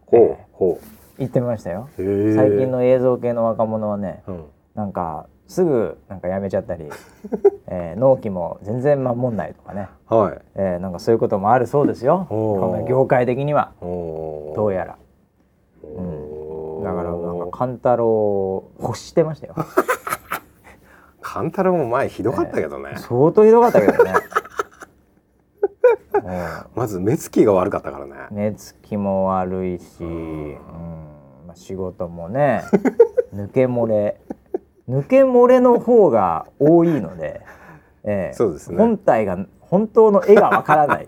ほうほ言ってましたよ。最近の映像系の若者はねうん。なんかすぐなんかやめちゃったり、えー納期も全然守んないとかね、はい。えーなんかそういうこともあるそうですよ。業界的には。どうやら。おー。だからなんかカンタロウを欲してましたよ。カンタロウも前ひどかったけどね、相当ひどかったけどね、うん。まず目つきが悪かったからね。寝つきも悪いし、うん。まあ、仕事もね抜け漏れ抜け漏れの方が多いので、ええそうですね。本体が本当の絵がわからない。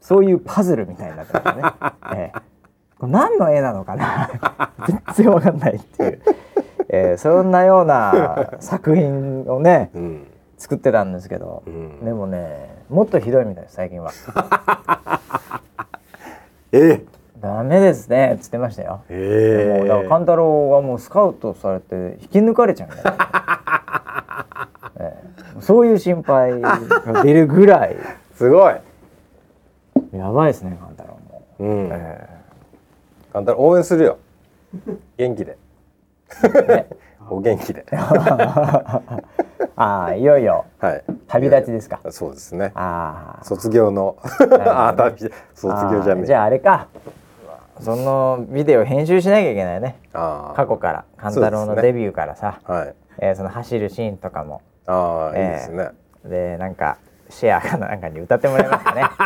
そういうパズルみたいになってますね、ええ。これ何の絵なのかな。全然わかんないっていう、ええそんなような作品をねうん。作ってたんですけど、うん。でもねもっとひどいみたいです最近は。えダメですねっつってましたよ。え。もうだから勘太郎がもうスカウトされて引き抜かれちゃうん ええ。そういう心配が出るぐらい。すごい。やばいですね勘太郎も、うん。えカンタロウ応援するよ。元気で。えね。お元気で。ああいよいよ。はい。旅立ちですか。そうですね。ああ。卒業のあ旅卒業じゃねえ。ああじゃああれかそのビデオ編集しなきゃいけないね。過去から。勘太郎のデビューからさ、はい。えーその走るシーンとかも。ああ、ええいいですね。でなんかシェアかなんかに歌ってもらえますかね。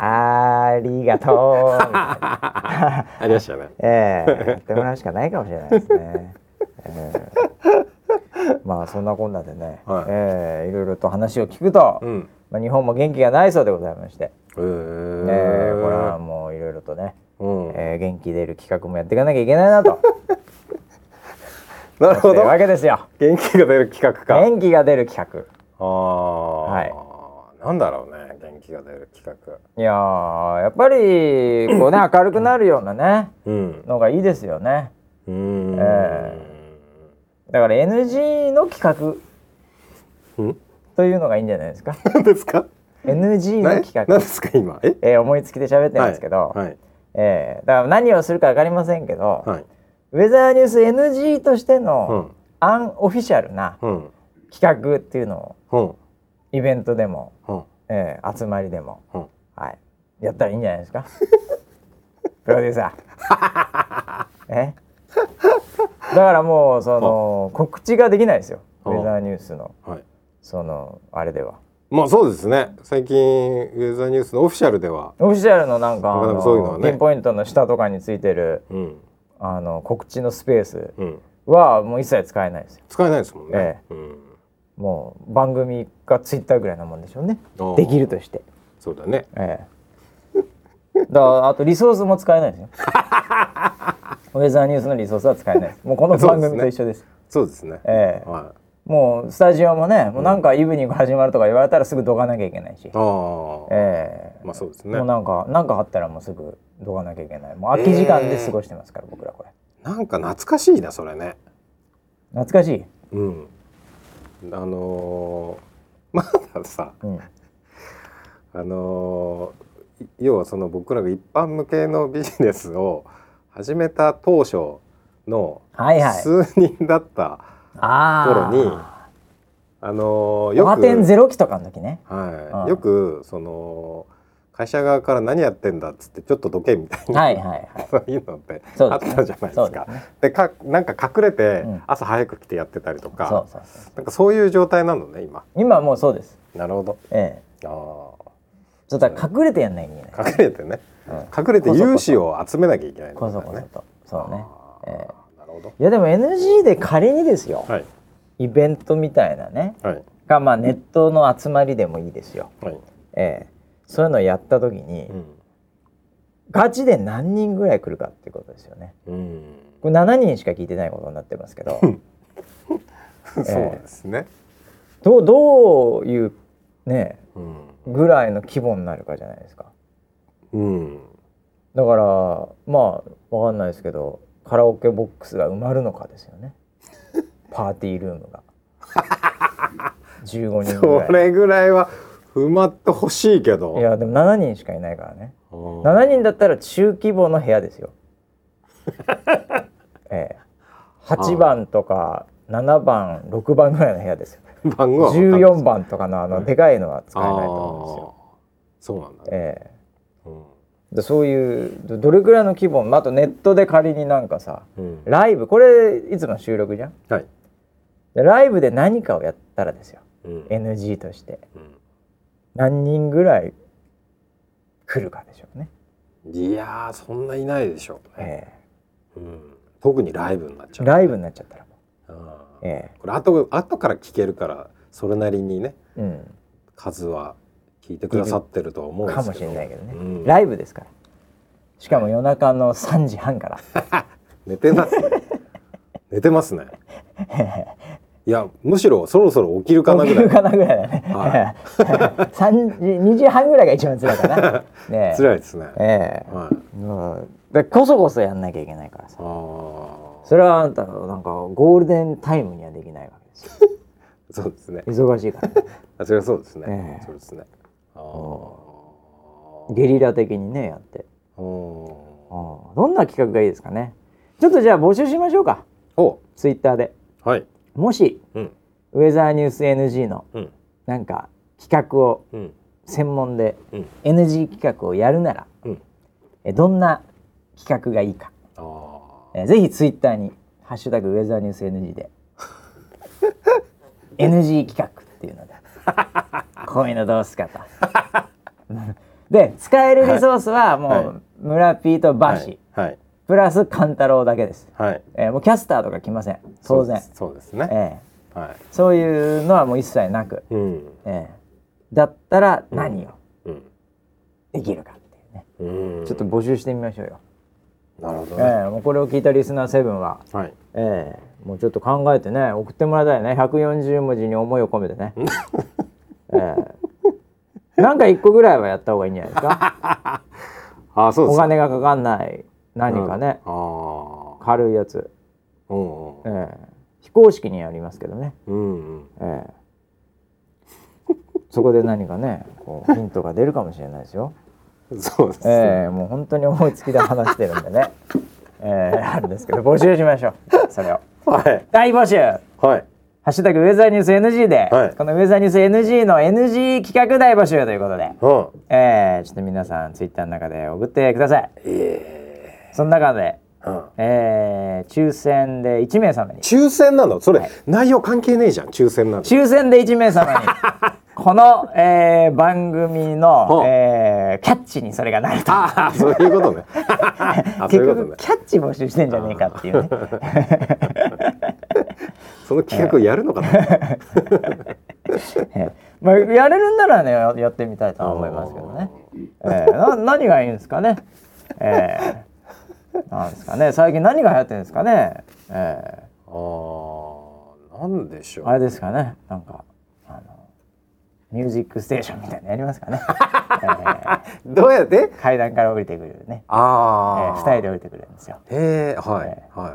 ありがとう。ありましたね。ええやってもらうしかないかもしれないですね、ええまあそんなこんなでね、はい。ええいろいろと話を聞くと、うん。まあ、日本も元気がないそうでございまして、とね、うん。ええ元気出る企画もやっていかなきゃいけないなと。なるほど。わけですよ。元気が出る企画か。元気が出る企画。ああはい。なんだろうね元気が出る企画。いやーやっぱりこうね 明るくなるようなねうん。のがいいですよね。うーん。えだから NG の企画うん。というのがいいんじゃないですか。何 ですか？NG のな企画。何ですか今？え？えー思いつきで喋ってるんですけど、はい。えーだから何をするか分かりませんけど、はい。ウェザーニュース NG としてうのん。アンオフィシャルなうん。企画っていうのをうん。イベントでも、うん。えー集まりでも、うん。はい、やったらいいんじゃないですか？プロデューサー。え？だからもうその告知ができないですよ。ウうん。ェザーニュースのはい。そのあれではまあそうですね。最近ウェザーニュースのオフィシャルではオフィシャルのなんかなかなあのかそういうのはね。ピンポイントの下とかについてるうん。あの告知のスペースうん。はもう一切使えないですよ。使えないですもんね。えうん。もう番組がツイッターぐらいなもんでしょうね。できるとして。そうだね。ええ。だあとリソースも使えないですよ。ウェザーニュースのリソースは使えないです。もうこの番組と一緒です。そうですね。ええ。はもうスタジオもねもうなんかイブニング始まるとか言われたらすぐどかなきゃいけないし。いああ、ええ。まあそうですね。もうなんかなんかあったらもうすぐどかなきゃいけない。もう空き時間で過ごしてますから、僕らこれ。なんか懐かしいなそれね。懐かしい、うん。あのー まださうん、あのーい要はその僕らが一般向けのビジネスを始めた当初のはいはい。数人だった、あ頃にあのーよくよ点ゼロ期とかの時ね。はい、うん。よくその会社側から何やってんだっつってちょっとどけみたいな、はいはいはい。そういうのってあったじゃないですか。ですね。でかなんか隠れてうん。朝早く来てやってたりとか、そうそうそう。なんかそういう状態なのね今。今はもうそうです。なるほど。ええ。あちょっと隠れてやんなきゃいけないあ隠れてね、うん。隠れて融資を集めなきゃいけないこそこそね。と。そうね。えなるほど。いやでも NG で仮にですよ、はいイベントみたいなねはいがまあネットの集まりでもいいですよ、はい。ええそういうのをやった時に、うんガチで何人ぐらい来るかっていうことですよねうん。これ7人しか聞いてないことになってますけど そうですね。どうどういうねうん。ぐらいの規模になるかじゃないですかうん。だからまあわかんないですけどカラオケボックスが埋まるのかですよね。パーティールームが。15人ぐそらい。れぐらいは埋まってほしいけど。いやでも7人しかいないからね。うん。7人だったら中規模の部屋ですよ。ええ。8番とか7番6番ぐらいの部屋ですよ。番号は分かんない14番とかのあのでかいのは使えないと思うんですよ。そうなんだね。えうんえ。でそういうどどれぐらいの規模あとネットで仮になんかさうん。ライブこれいつも収録じゃん？はい。でライブで何かをやったらですよ。うん。NG として。うん。何人ぐらい来るかでしょうね、いやーそんないないでしょうね、えうん、特にライブになっちゃう。えライブになっちゃったらもあう、ー。えこれ後後から聞けるからそれなりにね。えうん。数は聞いてくださってるとは思うんかもしれないけどね、うん。ライブですから。しかも夜中の3時半から。寝てますね。寝てますね。いやむしろそろそろ起きるかなぐらい。起きるかなぐらいだね、は 三時2時半ぐらいが一番辛いかな。ねえ。辛いですね、ええ。はい、うん。でこそこそやんなきゃいけないからさ。それはあんたなんかゴールデンタイムにはできないわけですよ。そうですね。忙しいから、ね、あそれはそうですね、ええ。そうですねゲリラ的にねやって。どんな企画がいいですかね。ちょっとじゃあ募集しましょうか。お。ツイッターで。はい。もしうん。ウェザーニュース NG のうん。なんか企画をうん。専門でうん。NG 企画をやるならうん。えどんな企画がいいか。えぜひツイッターに「ハッシュタグウェザーニュース NG」で。NG 企画っていうのでこういうのどうすかと。で使えるリソースはもう、はい村ピーとバシ、はい。はい。プラスカンタロウだけです、はい。えーもうキャスターとか来ません。当然。そうです。ね、ええ。はい。そういうのはもう一切なく、うん。ええ。だったら何をうん。できるかっていうね、うん。ちょっと募集してみましょうよ、なるほどえね、えもうこれを聞いたリスナー7は、はい。ええ。もうちょっと考えてね送ってもらいたいね。140文字に思いを込めてね、ええ。なんか一個ぐらいはやった方がいいんじゃないですか？あそうですお金がかかんない何かね、ああ。軽いやつ、うんうん。ええ。非公式にやりますけどね、うんうん。ええ。そこで何かねこうヒントが出るかもしれないですよ。そうですね、ええもう本当に思いつきで話してるんでね、ええあるんですけど募集しましょう。それを。はい。大募集。はいハッシュタグウェザーニュース NG で、はい。このウェザーニュース NG の NG 企画大募集ということで、うん。えー、ちょっと皆さんツイッターの中で送ってください。えその中で、えうん。えー、抽選で1名様に。抽選なの？それ、はい。内容関係ねえじゃん抽選なの。抽選で1名様に。この、えー、番組のえー、キャッチにそれがなると。あ あそういうことね。結局キャッチ募集してんじゃねえかっていうね。その企画をやるのかな、えー まあやれるんならねややってみたいとは思いますけどね。えー、な何がいいんですかね？えー、なんですかね？最近何が流行ってるんですかね？えあーなんでしょー、うあれですかね？なんかあのミュージックステーションみたいなのやりますかね？えー、どうやって？階段から降りてくるね。えああ、ー、二人で降りてくるんですよ。へえはい、えはい。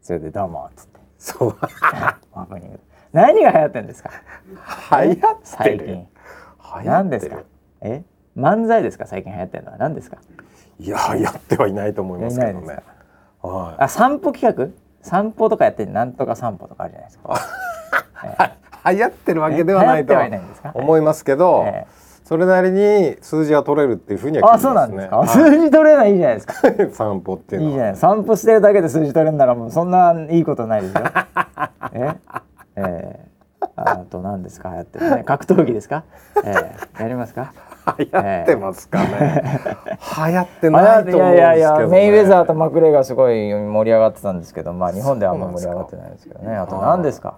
それでどうもっつって。そう。ハプニング何が流行ってるんですか？流行ってる最近。何ですか？え？漫才ですか？最近流行ってるのは。何ですか？いや流行ってはいないと思いますけどね。いないあ散歩企画？散歩とかやってるなんとか散歩とかあるじゃないですか。い 流行ってるわけではないと思いますけど、えそれなりに数字は取れるっていうふうには聞いてますね。なんですか？数字取れないいいじゃないですか？は い散歩っていうのは。いいじゃない。散歩してるだけで数字取れるならもうそんないいことないですよ。え？ええ。あと何ですか？流行ってるね。格闘技ですか？ええ。やりますか？流行ってますかね、流行ってあないと思うんいやいですけど、ね、やいやメイウェザーとマクレーがすごい盛り上がってたんですけどまあ日本ではあんまり盛り上がってないですけどね。あと何ですか？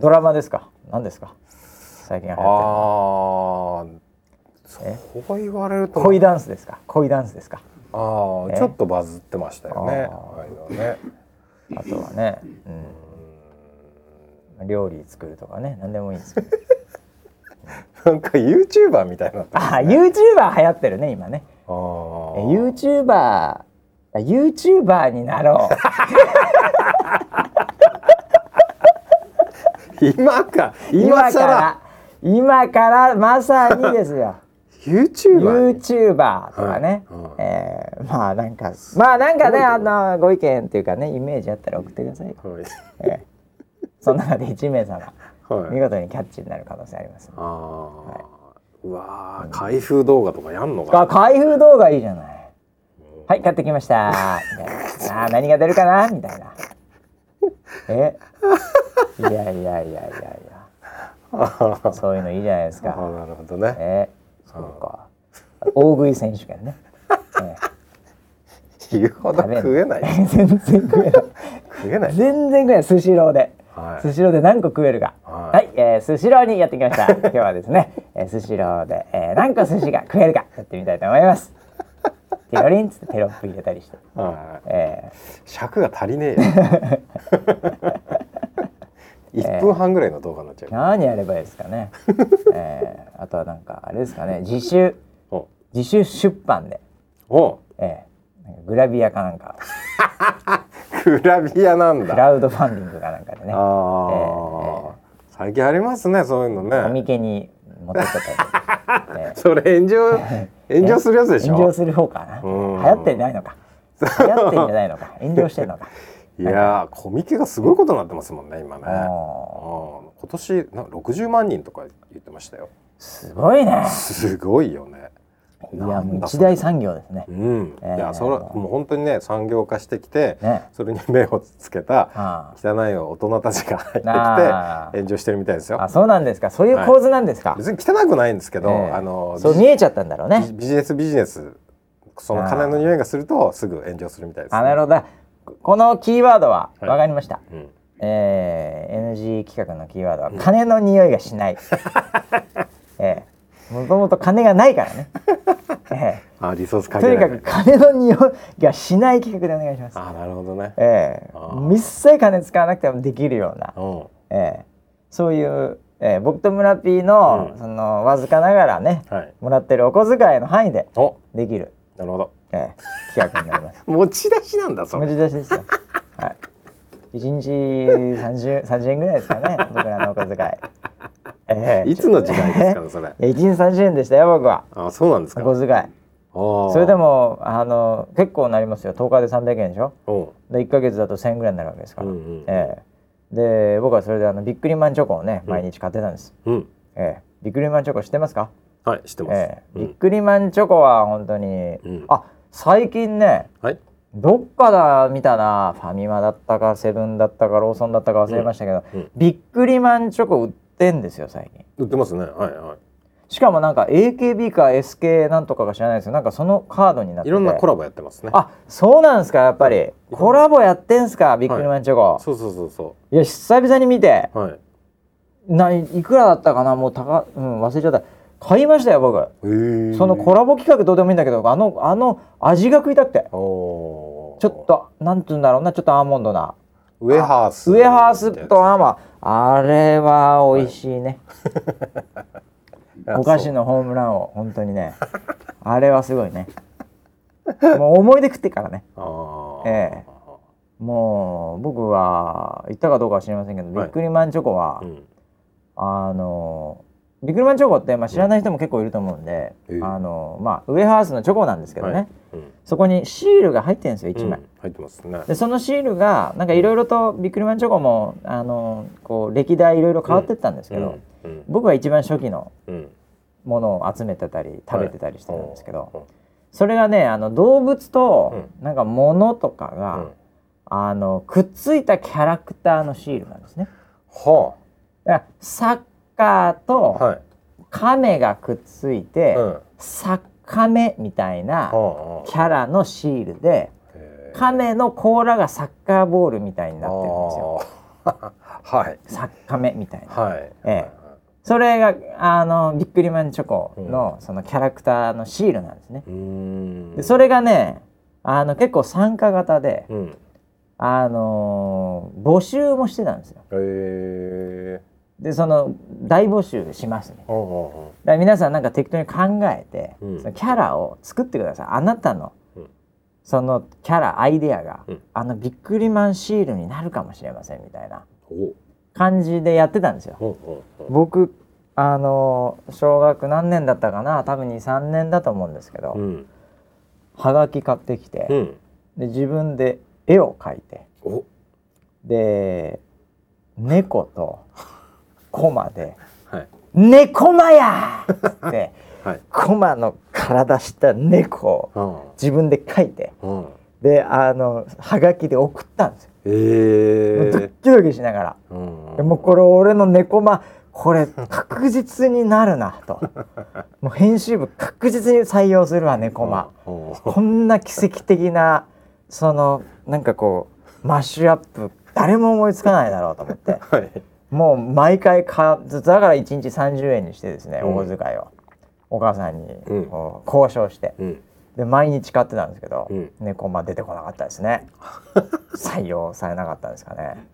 ドラマですか？何ですか？最近流行ってるの。あえあそう言われると。恋ダンスですか？恋ダンスですか？ああちょっとバズってましたよね。あねあとはね、うん、料理作るとかね何でもいいんですけど なんか YouTuber みたいになってますあ YouTuber 流行ってるね今ね。あ YouTuber YouTuber になろう。今か今から今からまさにですよ YouTuber に YouTuber とかね、はい。はい。えーまあなんかまあなんかねあのご意見っていうかねイメージあったら送ってくださいよ、はい。えーその中で1名様はい。見事にキャッチになる可能性あります、ああ、うわー開封動画とかやんのあか開封動画いいじゃない。はい買ってきました。みたいな。あー何が出るかな？みたいな。え？いやいやいやいやいあや。そういうのいいじゃないですか。あなるほどね。え？ーそうか大食い選手権ね、え ー言うほど食えない。全然食えない。食えない。全然食えない。スシローで、はい。スシローで何個食えるか。ははい。い、えー、スシローにやってきました。今日はですね、えー、スシローで、えー、何個寿司が食えるかやってみたいと思います。ティロリンっつってテロップ入れたりして、はい。え尺が足りねえよ1分半ぐらいの動画になっちゃー、う、何やればいいですかね、えー、あとはなんかあれですかね。自主お。自主出版で、お。えー、グラビアかなんか。グラビアなんクだラウドファンディングかなんかでね。ああ、最近ありますねそういうのコねミケに持ってったり、えー。それ炎上炎上するやつでしょ？炎上する方かな。うん。流行ってないのか。流行ってんじゃないのか。炎上してんのか。いやーコミケがすごいことになってますもんね今ね。うん。あ今年な60万人とか言ってましたよ。すごいね。すごいよね。いやもう一大産業ですね。う。ん、えー。いやそれもう本当にね産業化してきて、ね。それに目をつけたあ汚い大人たちが入ってきて炎上してるみたいですよ。あ、そうなんですか。そういう構図なんですか。別に汚くないんですけど、ええ。あのそう見えちゃったんだろうビね。ビジネスビジネスその金の匂いがするとすぐ炎上するみたいです、あ、なるほど。このキーワードははい。わかりました。うん。えー、NG 企画のキーワードは金の匂いがしない。ええもともと金がないからね。え あリソースえとにかく金の匂いがしない企画でお願いします。あなるほどね。えー一切金使わなくてもできるような、うん。ええそういう、ええ僕と村 P の,、うん。そのわずかながらねはい。もらってるお小遣いの範囲でお。できる、なるほどええ企画になります。持ち出しなんだそ持れち出しですよ。はい。一日三十三十円ぐらいですかね 僕らのお小遣い。ええ。いつの時代ですかねそれ。一日三十円でしたよ僕は。あそうなんですか。お小遣い。そそれでもあの結構なりますよ。10日で300円でしょ。うん。で1か月だと1000円ぐらいになるわけですから、うんうんええ。で僕はそれであのビックリマンチョコをねうん。毎日買ってたんです、うん。ええ。ビックリマンチョコ知ってますか、はい知ってます、ええ。うん。ビックリマンチョコは本当に、ん。あ最近ねはい。どっかだ見たなファミマだったかセブンだったかローソンだったか忘れましたけど、うん。うん。ビックリマンチョコ売ってんですよ最近。売ってますね。はいはしかもなんか AKB か SK なんとかか知らないですよ。なんかそのカードになってて。いいろんなコラボやってますね。あそうなんですかやっぱり。コラボやってんすかビックリマンチョコ、そうそうそうそい、や久々に見て。うはい。ないいくらだったかなもう高、うん、忘れちゃった買いましたよ僕。そのコラボ企画どうでもいいんだけどあのあの味が食いたくて。ちょっとなんて言うんだろうなちょっとアーモンドな。ウェハース。ウエハースとアーマーあれは美味しいね、お菓子のホームランを本当にね。あれはすごいね。もう思い出食ってからね。あー。えもう僕は言ったかどうかは知りませんけど、はい。ビックリマンチョコは、うん。あのビックリマンチョコって、まあ、知らない人も結構いると思うんで、ええ。あのまあウエハースのチョコなんですけどね、はい。うんそこにシールが入ってるんですよ1枚。うん入ってますね。でそのシールがなんかいろいろとビックリマンチョコもあのこう歴代いろいろ変わってったんですけど、うん僕は一番初期のうん。ものを集めてたり食べてたりしてるんですけど、うんそれがねあの動物とうなんか物とかが、うん。あのくっついたキャラクターのシールなんですね。はだからカーあとはい。亀がくっついて、うん。サッカメみたいなはあキャラのシールで亀の甲羅がサッカーボールみたいになってるんですよ。はい。サッカメみたいな。はい。ええ。それがあのビックリマンチョコの、そのキャラクターのシールなんですね。うーん。でそれがねあの結構参加型で、うん。あのー募集もしてたんですよ。へえでその大募集しますね。だ皆さんなんか適当に考えて、うん。そのキャラを作ってください。あなたの、うん。そのキャラアイデアが、うん。あのビックリマンシールになるかもしれませんみたいなお感じでやってたんですよ。僕あのー小学何年だったかな？多分23年だと思うんですけど、うん。はがき買ってきて、うん。で自分で絵を描いてお。で猫とコマではい「猫マや!」って はい。コマの体した猫をうん自分で描いてうんであのはがきで送ったんですよ。もうドッえキドキしながら。うんでもうこれ俺の猫マこれ確実になるなと。もう編集部確実に採用するわ猫マ。うんうんこんな奇跡的なそのなんかこうマッシュアップ誰も思いつかないだろうと思って。はいもう毎回かだから1日30円にしてですねうん。お小遣いを。お母さんにうん。こう交渉して。うん。で毎日買ってたんですけど、うん。猫マ出てこなかったですね。採用されなかったんですかね。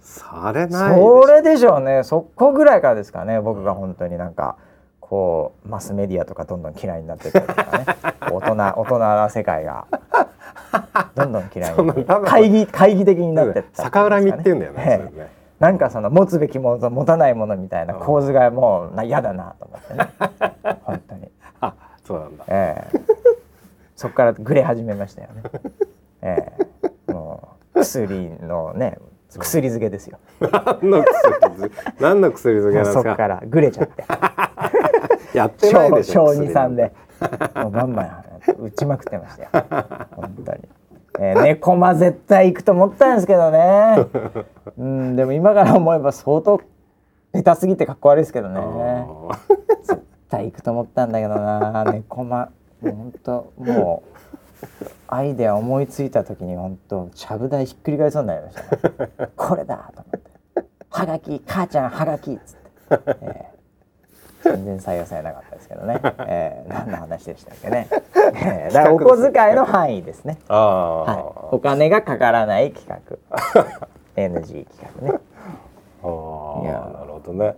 されないそれでしょうね。そこぐらいからですかね僕が本当になんかこうマスメディアとかどんどん嫌いになってったりとかね。大人大人な世界が。どんどん嫌いに会議会議的になってった逆恨みって言うんだよねなんかその持つべきものと持たないものみたいな構図がもうな嫌だなと思ってね。本当に。あそうなんだ。ええ。そこからグレ始めましたよね。ええ。もう薬のね薬漬けですよ。何の薬漬け？何の薬漬けなんですか？そこからグレちゃって。やってないでしょ小小2、3で。もうバンバン打ちまくってましたよ。本当に、えー、猫間絶対行くと思ったんですけどね。うんでも今から思えば相当下手すぎてかっこ悪いですけどね。あ絶対行くと思ったんだけどな。猫間。もう本当もうアイデア思いついた時に本当ちゃぶ台ひっくり返りそうになりました。ねこれだと思って「はがき母ちゃんはがき」っつって、えー全然採用されなかったですけどね、えー、何の話でしたっけね、えー、だからお小遣いの範囲ですね、ああはい、お金がかからない企画。NG 企画ね。ああいや。なるほどね。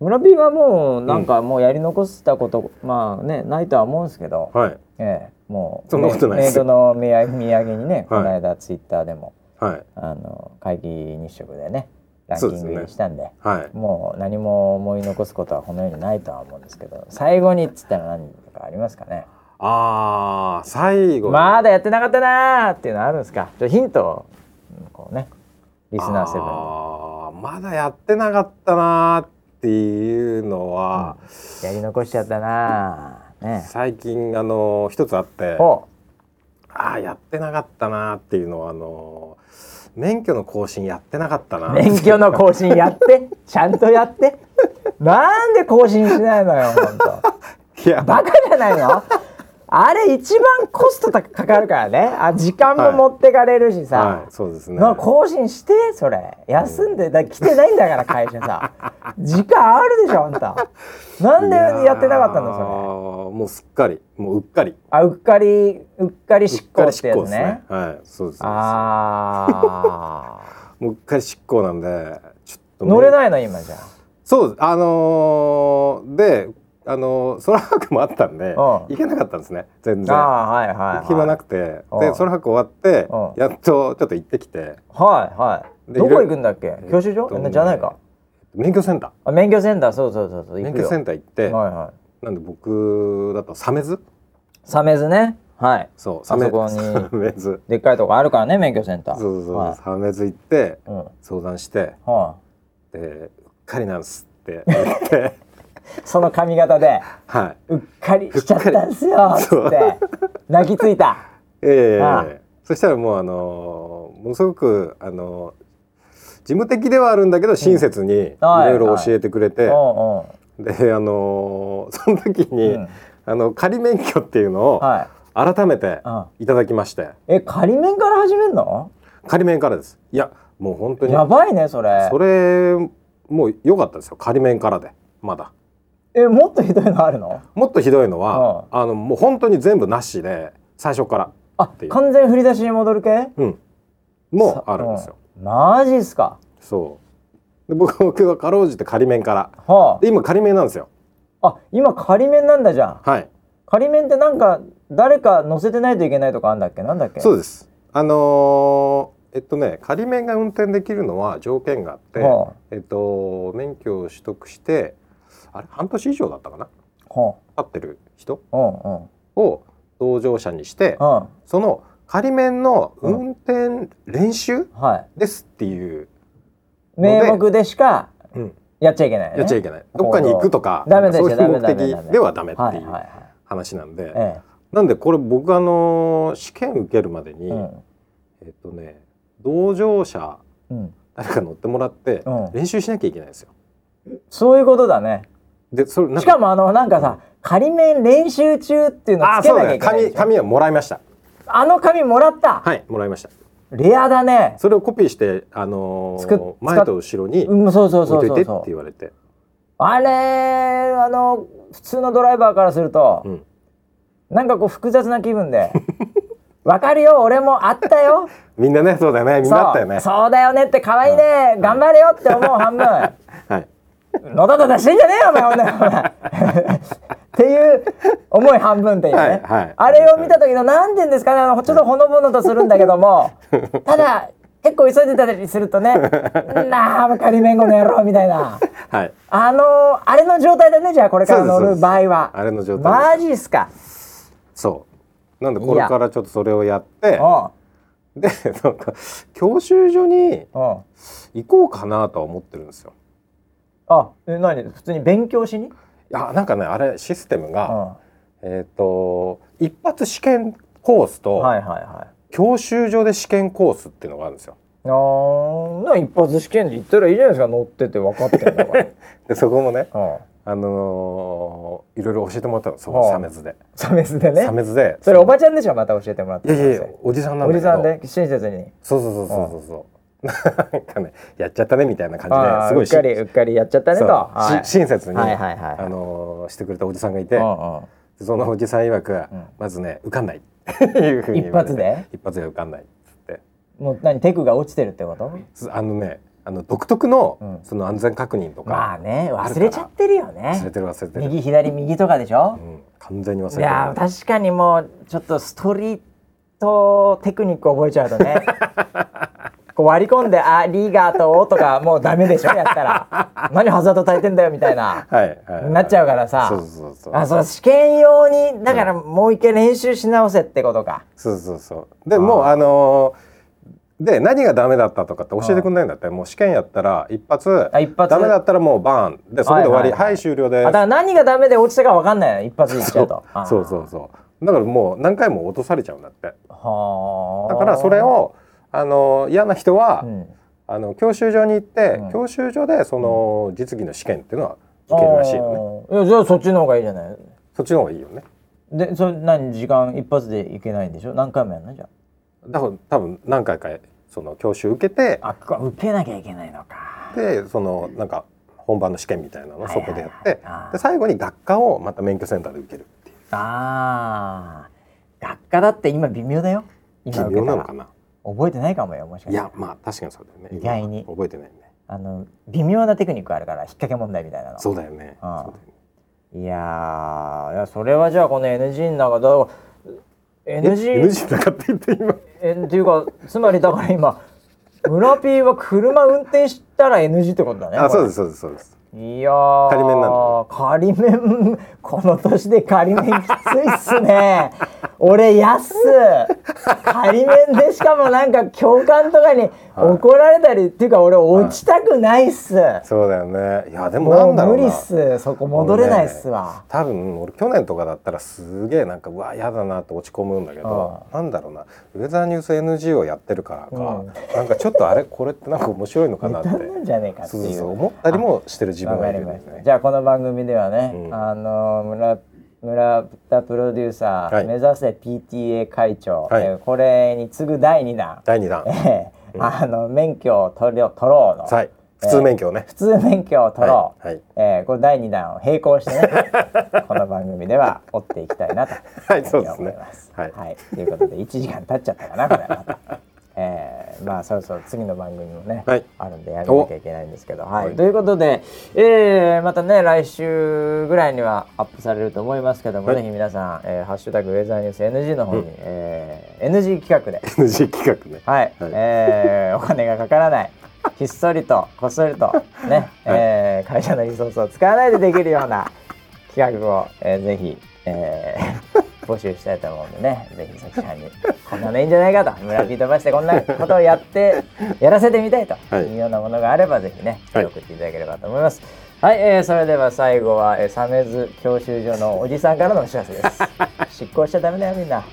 村 P はもうなんかもうやり残したこと、まあねないとは思うんですけど、はい。ええもうそんなことないです。メイドの土産土産にね、はい。この間ツイッターでもはい。あの会議日食でねランキングそうですね。入りしたんではい。もう何も思い残すことはこの世にないとは思うんですけど最後にっつったら何かありますかね？ああ最後に。まだやってなかったなーっていうのはあるんですか？ちょっとヒントをうんこうねリスナーセブンに。あーまだやってなかったなーっていうのは、やり残しちゃったなー。ね。最近あの一つあっておああやってなかったなーっていうのはあの免許の更新やってなかったな。ー免許の更新やって？ちゃんとやって？なんで更新しないのよ本当いや。バカじゃないの？あれ一番コストかかるからね。あ時間も持ってかれるしさ、はい。そうですね。な更新して？それ。休んでだ来てないんだから会社さ。時間あるでしょあんたなんでやってなかったのそれもうすっかりもううっかり。あうっかりうっかり執行ってやつね。ね。はいそうです。あ もううっかり執行なんでちょっとー乗れいないの今じゃ。そうあのーであのー空白もあったんでうん。行けなかったんですね。全然。ああーはいはい、はい、暇なくて。うん。で空白終わってうん。やっとちょっと行ってきて。はいはい。でどこ行くんだっけ？教習所、えっとねじゃないか。免許センタあ免許センター。そうそうそうそう。ー免許センター行ってはいはいなんで僕だとサメズ？サメズね。はい。そうサメズ。でっかいとこあるからね免許センターそうそうそう、はい。サメズ行ってうん。は相談してい。でうっかりなんですって言って。その髪型ではうっかりしちゃったんすよつそうって。泣きついた。いええああそしたらもうあのーものすごくあのー事務的ではあるんだけど親切にいはい。ろいろ教えてくれて、うんうんであのー その時に、うん。あの仮免許っていうのをはい。改めてうん。いただきまして。え仮面から始めんの？仮免からです。いやもう本当にやばいねそれ。それもう良かったですよ。仮免からで。まだ。えもっとひどいのあるの？もっとひどいのは、あのもう本当に全部なしで最初から。あ完全振り出しに戻る系？うん。もうあるんですよ、うん。マジっすか。そうで僕僕はかろうじて仮免から。はで今仮免なんですよ。ああ今仮面なんだじゃん。はい。仮面ってなんか誰か乗せてないといけないとかあんだっけ？なんだっけ？そうです。あのーえっとね仮免が運転できるのは条件があって、はえっと免許を取得してあれ？半年以上だったかな？あ。は立ってる人？あうんうん。を同乗者にしてうん。その仮免の運転練習はい。ですっていう、名目でしかうん。やっちゃいけないよね。やっちゃいけない。どっかに行くとかダメそういう目的ではダメってはいいうはい。話なんで、はいえ。なんでこれ僕あの試験受けるまでに、えうん。えっとね同乗者うん。誰か乗ってもらってうん。練習しなきゃいけないんですよ。そういうことだね。でそれしかもあのなんかさ仮面練習中っていうのつけなきゃいけないでしょ紙紙はもらいました。あの紙もらった。はいもらいました。レアだね。それをコピーしてあのー前と後ろにうんそうそうそ置いうといてって言われて。あれあの普通のドライバーからすると、うん。なんかこう複雑な気分で わかるよ俺もあったよ。みんなねそうだよねみんなあったよね。そうだよねって可愛いね、頑張れよって思う半分。はい。のたたたしてんじゃねえよお前ほんならお前。っていう思い半分っていうね、はいはい。あれを見た時の何て言うんですかねあのちょっとほのぼのとするんだけどもただ結構急いでたりするとね「なあ仮面後の野郎」みたいな。はい。あのあれの状態だねじゃあこれから乗る場合は。あれの状態マジっすか。そう。なんでこれからちょっとそれをやってうでなんか教習所に行こうかなとは思ってるんですよ。あえ何？普通に勉強しに、いやなんかねあれシステムうん、が、はえっ、と一発試験コースと、いはいはい教習所で試験コースっていうのがあるんですよ。あーな一発試験で行ったらいいじゃないですか乗ってて分かってんだから、でそこもね、うん、あのーいろいろ教えてもらったのそはあのサメズで。サメスでねサメズで。それおばちゃんでしょまた教えてもらっていやいやおじさんなんだけど。おじさんで親切にそうそうそうそうそうそう。なんかねやっちゃったねみたいな感じですごいうっかりうっかりやっちゃったねと、はい。し親切に、はいはいはいあのーしてくれたおじさんがいて、うんうん。そのおじさん曰く、ん。まずね受かんない。いうふう一発で？一発で受かんない。っつって。もう何テクが落ちてるってこと？すあのねあの独特の、うん。その安全確認とか、まあね忘れちゃってるよね。忘れてる忘れてる、右左右とかでしょ？う、ん、完全に忘れいてる。やー確かにもうちょっとストリートテクニック覚えちゃうとね こう割り込んで「あリーガーと」とかもうダメでしょ？やったら。何ハザード焚いてんだよみたいな。はいはいなっちゃうからさ。そうそうそうあそう試験用にだからもう一回練習し直せってことか。そうそうそう。でもうあのーで何がダメだったとかって教えてくんないんだって。もう試験やったら一発。あ一発？ダメだったらもうバーン。でそこで終わり。はいい、ははい。はい終了であだから何がダメで落ちたか分かんないの一発でいっちゃうと。そう。そうそうだからもう何回も落とされちゃうんだって。はあだからそれをあの嫌な人は、うん。あの教習所に行って、うん。教習所でその実技の試験っていうのは受けるらしいよね。じゃあそっちの方がいいじゃない？そっちの方がいいよね。でそれ何時間一発でいけないんでしょ？何回もやるのじゃだから多分何回かその教習受けてああ受けなきゃいけないのか。でそのなんか本番の試験みたいなのをそこでやって、で最後に学科をまた免許センターで受けるっていう。あー。学科だって今微妙だよ。今受微妙なのからな？覚えてないかもよもしかしたらいやまあ確かにそうだよね。意外に。今覚えてないね。あの微妙なテクニックあるから引っ掛け問題みたいなの。そうだよね。うだよね。いやーいやそれはじゃあこの NG の中だ NG, NG だかって言って今。えっていうかつまりだから今村 P は車運転したら NG ってことだねあそうですそうですそうですいやー仮面なんだ。仮面この年で仮面きついっすね。俺やす仮面でしかもなんか教官とかに怒られたり、っていうか俺落ちたくないっす、そうだよね。いやでもなんだろうな。無理っす。そこ戻れないっすわ、多分俺去年とかだったらすげえなんかうわ嫌だなって落ち込むんだけどなんだろうな。ウェザーニュース NG をやってるからか、うん。なんかちょっとあれこれってなんか面白いのかなって。ネタなんじゃねえかってそう思ったりもしてる自分わが。いるんです。ねじゃあこの番組ではね、うん。あの村村田プロデューサー、はい。目指せ PTA 会長、はい。えーこれに次ぐ第2弾、第2弾。えーあの免許を取ろう取ろうの、はい。普通免許をね、普通免許を取ろう、はい。はい。えーこれ第2弾を並行してね この番組では追っていきたいなとはいそうですね。思います。はい。ということで1時間経っちゃったかなこれまた。えーまあそろそろ次の番組もね、はい。あるんでやめなきゃいけないんですけど、はい。はい。ということで、えーまたね来週ぐらいにはアップされると思いますけども、はい。ぜひ皆さん、えーハッシュタグウェザーニュース NG の方に、えー NG 企画で。NG 企画ね。はい、はい。えーお金がかからない。ひっそりとこっそりとね、えー会社のリソースを使わないでできるような企画を、えーぜひ、えー募集したいと思うんでねぜひそちらにこんなのいいんじゃないかと村ピー飛ばしてこんなことをやってやらせてみたいとはいいうようなものがあればぜひね、はい送っていただければと思います。はい、えーそれでは最後は、えー、鮫洲教習所のおじさんからのお知らせです。執行しちゃダメだよみんな。